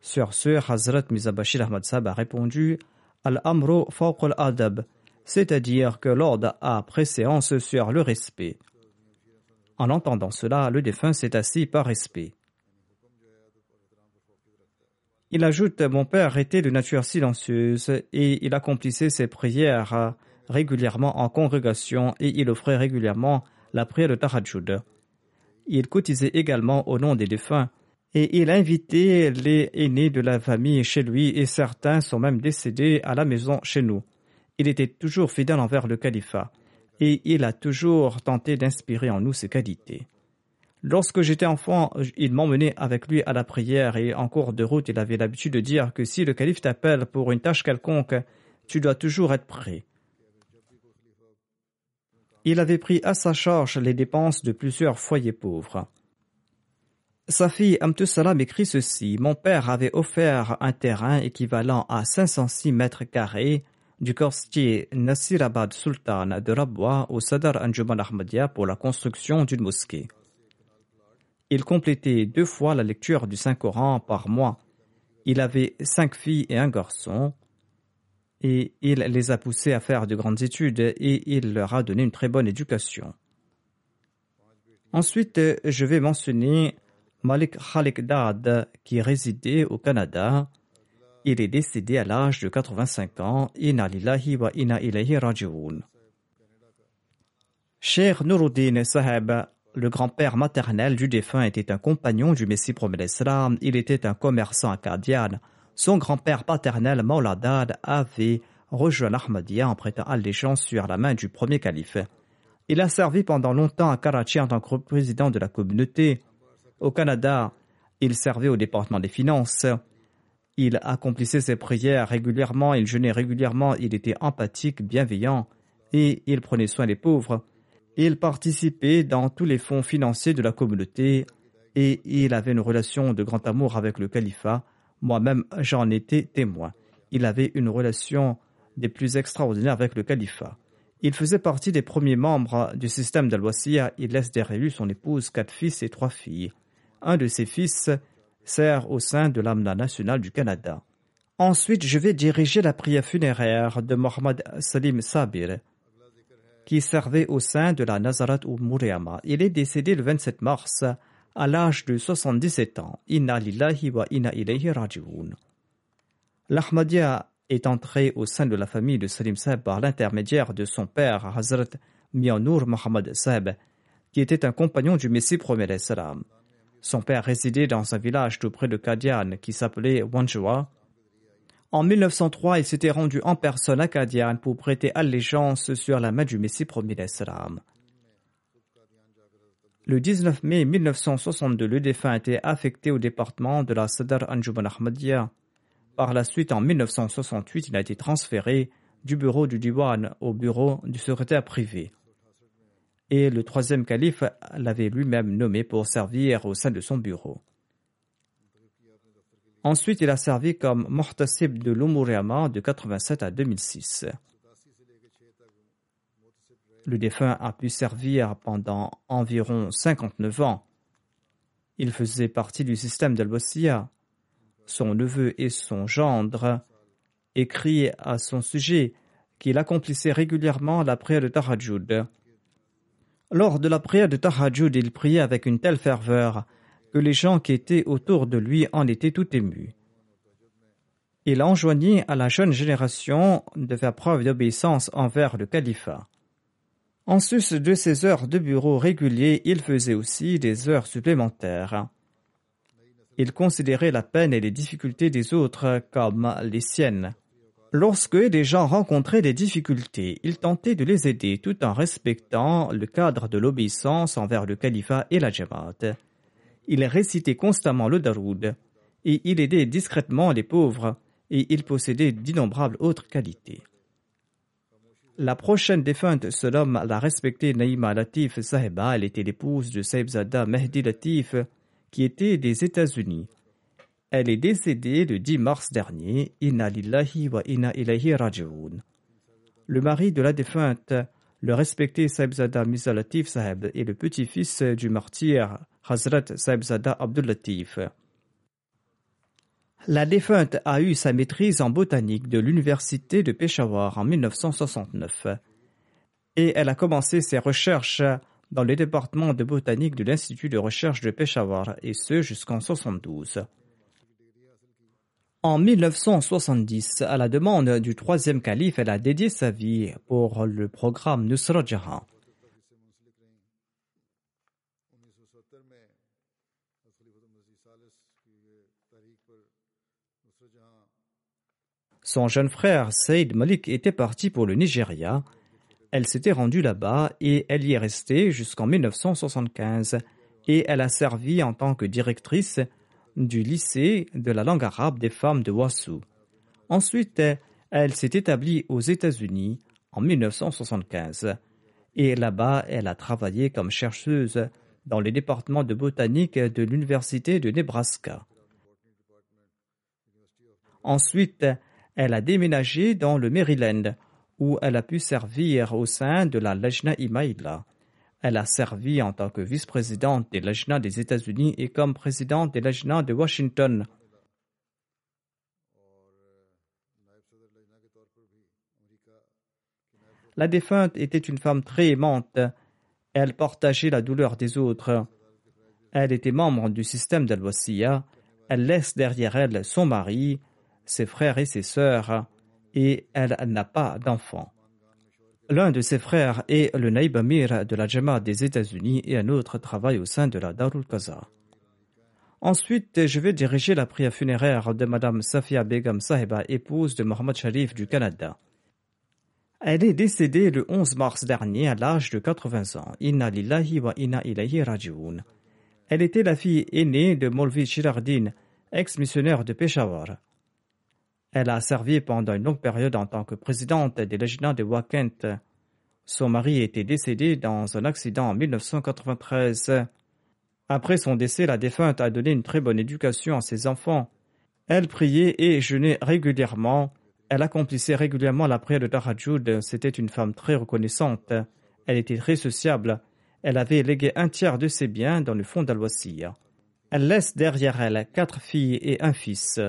Sur ce, Hazrat Mizabashir Ahmad Sab a répondu Al-Amro fawq al-adab c'est-à-dire que l'ordre a préséance sur le respect. En entendant cela, le défunt s'est assis par respect. Il ajoute Mon père était de nature silencieuse et il accomplissait ses prières régulièrement en congrégation et il offrait régulièrement la prière de Tahajjud. Il cotisait également au nom des défunts et il invitait les aînés de la famille chez lui et certains sont même décédés à la maison chez nous. Il était toujours fidèle envers le califat et il a toujours tenté d'inspirer en nous ses qualités. Lorsque j'étais enfant, il m'emmenait avec lui à la prière et en cours de route, il avait l'habitude de dire que si le calife t'appelle pour une tâche quelconque, tu dois toujours être prêt. Il avait pris à sa charge les dépenses de plusieurs foyers pauvres. Sa fille Amtusalam écrit ceci Mon père avait offert un terrain équivalent à 506 mètres carrés du quartier Nasirabad Sultan de Rabwa au Sadar Anjuman Ahmadiyya pour la construction d'une mosquée. Il complétait deux fois la lecture du Saint-Coran par mois. Il avait cinq filles et un garçon, et il les a poussées à faire de grandes études et il leur a donné une très bonne éducation. Ensuite, je vais mentionner Malik Khalik Dad, qui résidait au Canada. Il est décédé à l'âge de 85 ans. Inna lillahi wa inna ilayhi raji'un. Cher Nuruddin Saheb, le grand-père maternel du défunt était un compagnon du Messie promet Il était un commerçant acadien. Son grand-père paternel, Mauladad, avait rejoint l'Ahmadiyya en prêtant allégeance sur la main du premier calife. Il a servi pendant longtemps à Karachi en tant que président de la communauté. Au Canada, il servait au département des finances. Il accomplissait ses prières régulièrement, il jeûnait régulièrement, il était empathique, bienveillant et il prenait soin des pauvres. Il participait dans tous les fonds financiers de la communauté et il avait une relation de grand amour avec le califat. Moi-même, j'en étais témoin. Il avait une relation des plus extraordinaires avec le califat. Il faisait partie des premiers membres du système dal Il laisse derrière lui son épouse, quatre fils et trois filles. Un de ses fils sert au sein de l'Amna nationale du Canada. Ensuite, je vais diriger la prière funéraire de Mohamed Salim Sabir, qui servait au sein de la Nazarat ou Muriama. Il est décédé le 27 mars à l'âge de 77 ans. Inna lillahi wa inna ilayhi raji'un. L'Ahmadiyya est entré au sein de la famille de Salim Saeb par l'intermédiaire de son père, Hazrat Mianour Mohamed Saeb, qui était un compagnon du Messie premier salam. Son père résidait dans un village tout près de Kadian qui s'appelait Wanjua. En 1903, il s'était rendu en personne à Kadian pour prêter allégeance sur la main du Messie premier salam. Le 19 mai 1962, le défunt a été affecté au département de la Sadar Anjuman Ahmadiyya. Par la suite, en 1968, il a été transféré du bureau du Diwan au bureau du secrétaire privé et le troisième calife l'avait lui-même nommé pour servir au sein de son bureau. Ensuite, il a servi comme Mortasib de l'Umuriyama de 87 à 2006. Le défunt a pu servir pendant environ 59 ans. Il faisait partie du système dal Son neveu et son gendre écrit à son sujet qu'il accomplissait régulièrement la prière de Tahajjud lors de la prière de Tahajjud, il priait avec une telle ferveur que les gens qui étaient autour de lui en étaient tout émus. Il enjoignit à la jeune génération de faire preuve d'obéissance envers le califat. En sus de ses heures de bureau réguliers, il faisait aussi des heures supplémentaires. Il considérait la peine et les difficultés des autres comme les siennes. Lorsque des gens rencontraient des difficultés, il tentait de les aider tout en respectant le cadre de l'obéissance envers le califat et la Jamaat. Il récitait constamment le Daroud et il aidait discrètement les pauvres et il possédait d'innombrables autres qualités. La prochaine défunte se nomme la respectée Naïma Latif Sahiba. Elle était l'épouse de Saibzada Mehdi Latif, qui était des États-Unis. Elle est décédée le 10 mars dernier. Inna lillahi wa inna ilayhi raji'un. Le mari de la défunte, le respecté Saibzada Mizalatif Saheb, est le petit-fils du martyr Hazrat Saibzada Abdul Latif. La défunte a eu sa maîtrise en botanique de l'université de Peshawar en 1969 et elle a commencé ses recherches dans le département de botanique de l'Institut de recherche de Peshawar, et ce jusqu'en 72. En 1970, à la demande du troisième calife, elle a dédié sa vie pour le programme Nusra Jahan. Son jeune frère Saïd Malik était parti pour le Nigeria. Elle s'était rendue là-bas et elle y est restée jusqu'en 1975 et elle a servi en tant que directrice du lycée de la langue arabe des femmes de Wassou. Ensuite, elle s'est établie aux États-Unis en 1975 et là-bas, elle a travaillé comme chercheuse dans les départements de botanique de l'Université de Nebraska. Ensuite, elle a déménagé dans le Maryland, où elle a pu servir au sein de la Lajna Imaïla. Elle a servi en tant que vice-présidente des Lajna des États-Unis et comme présidente des Lajna de Washington. La défunte était une femme très aimante. Elle partageait la douleur des autres. Elle était membre du système dal Elle laisse derrière elle son mari, ses frères et ses sœurs, et elle n'a pas d'enfants. L'un de ses frères est le Naïb Amir de la Jamaat des États-Unis et un autre travaille au sein de la Darul Qaza. Ensuite, je vais diriger la prière funéraire de Madame Safia Begum Sahiba, épouse de Mohamed Sharif du Canada. Elle est décédée le 11 mars dernier à l'âge de 80 ans. Inna lillahi wa inna ilayhi raji'un. Elle était la fille aînée de Molvi Shirardin, ex-missionnaire de Peshawar. Elle a servi pendant une longue période en tant que présidente des légions de Wakent. Son mari était décédé dans un accident en 1993. Après son décès, la défunte a donné une très bonne éducation à ses enfants. Elle priait et jeûnait régulièrement. Elle accomplissait régulièrement la prière de Tahajjud. C'était une femme très reconnaissante. Elle était très sociable. Elle avait légué un tiers de ses biens dans le fond dal Elle laisse derrière elle quatre filles et un fils.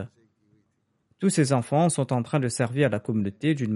Tous ces enfants sont en train de servir la communauté d'une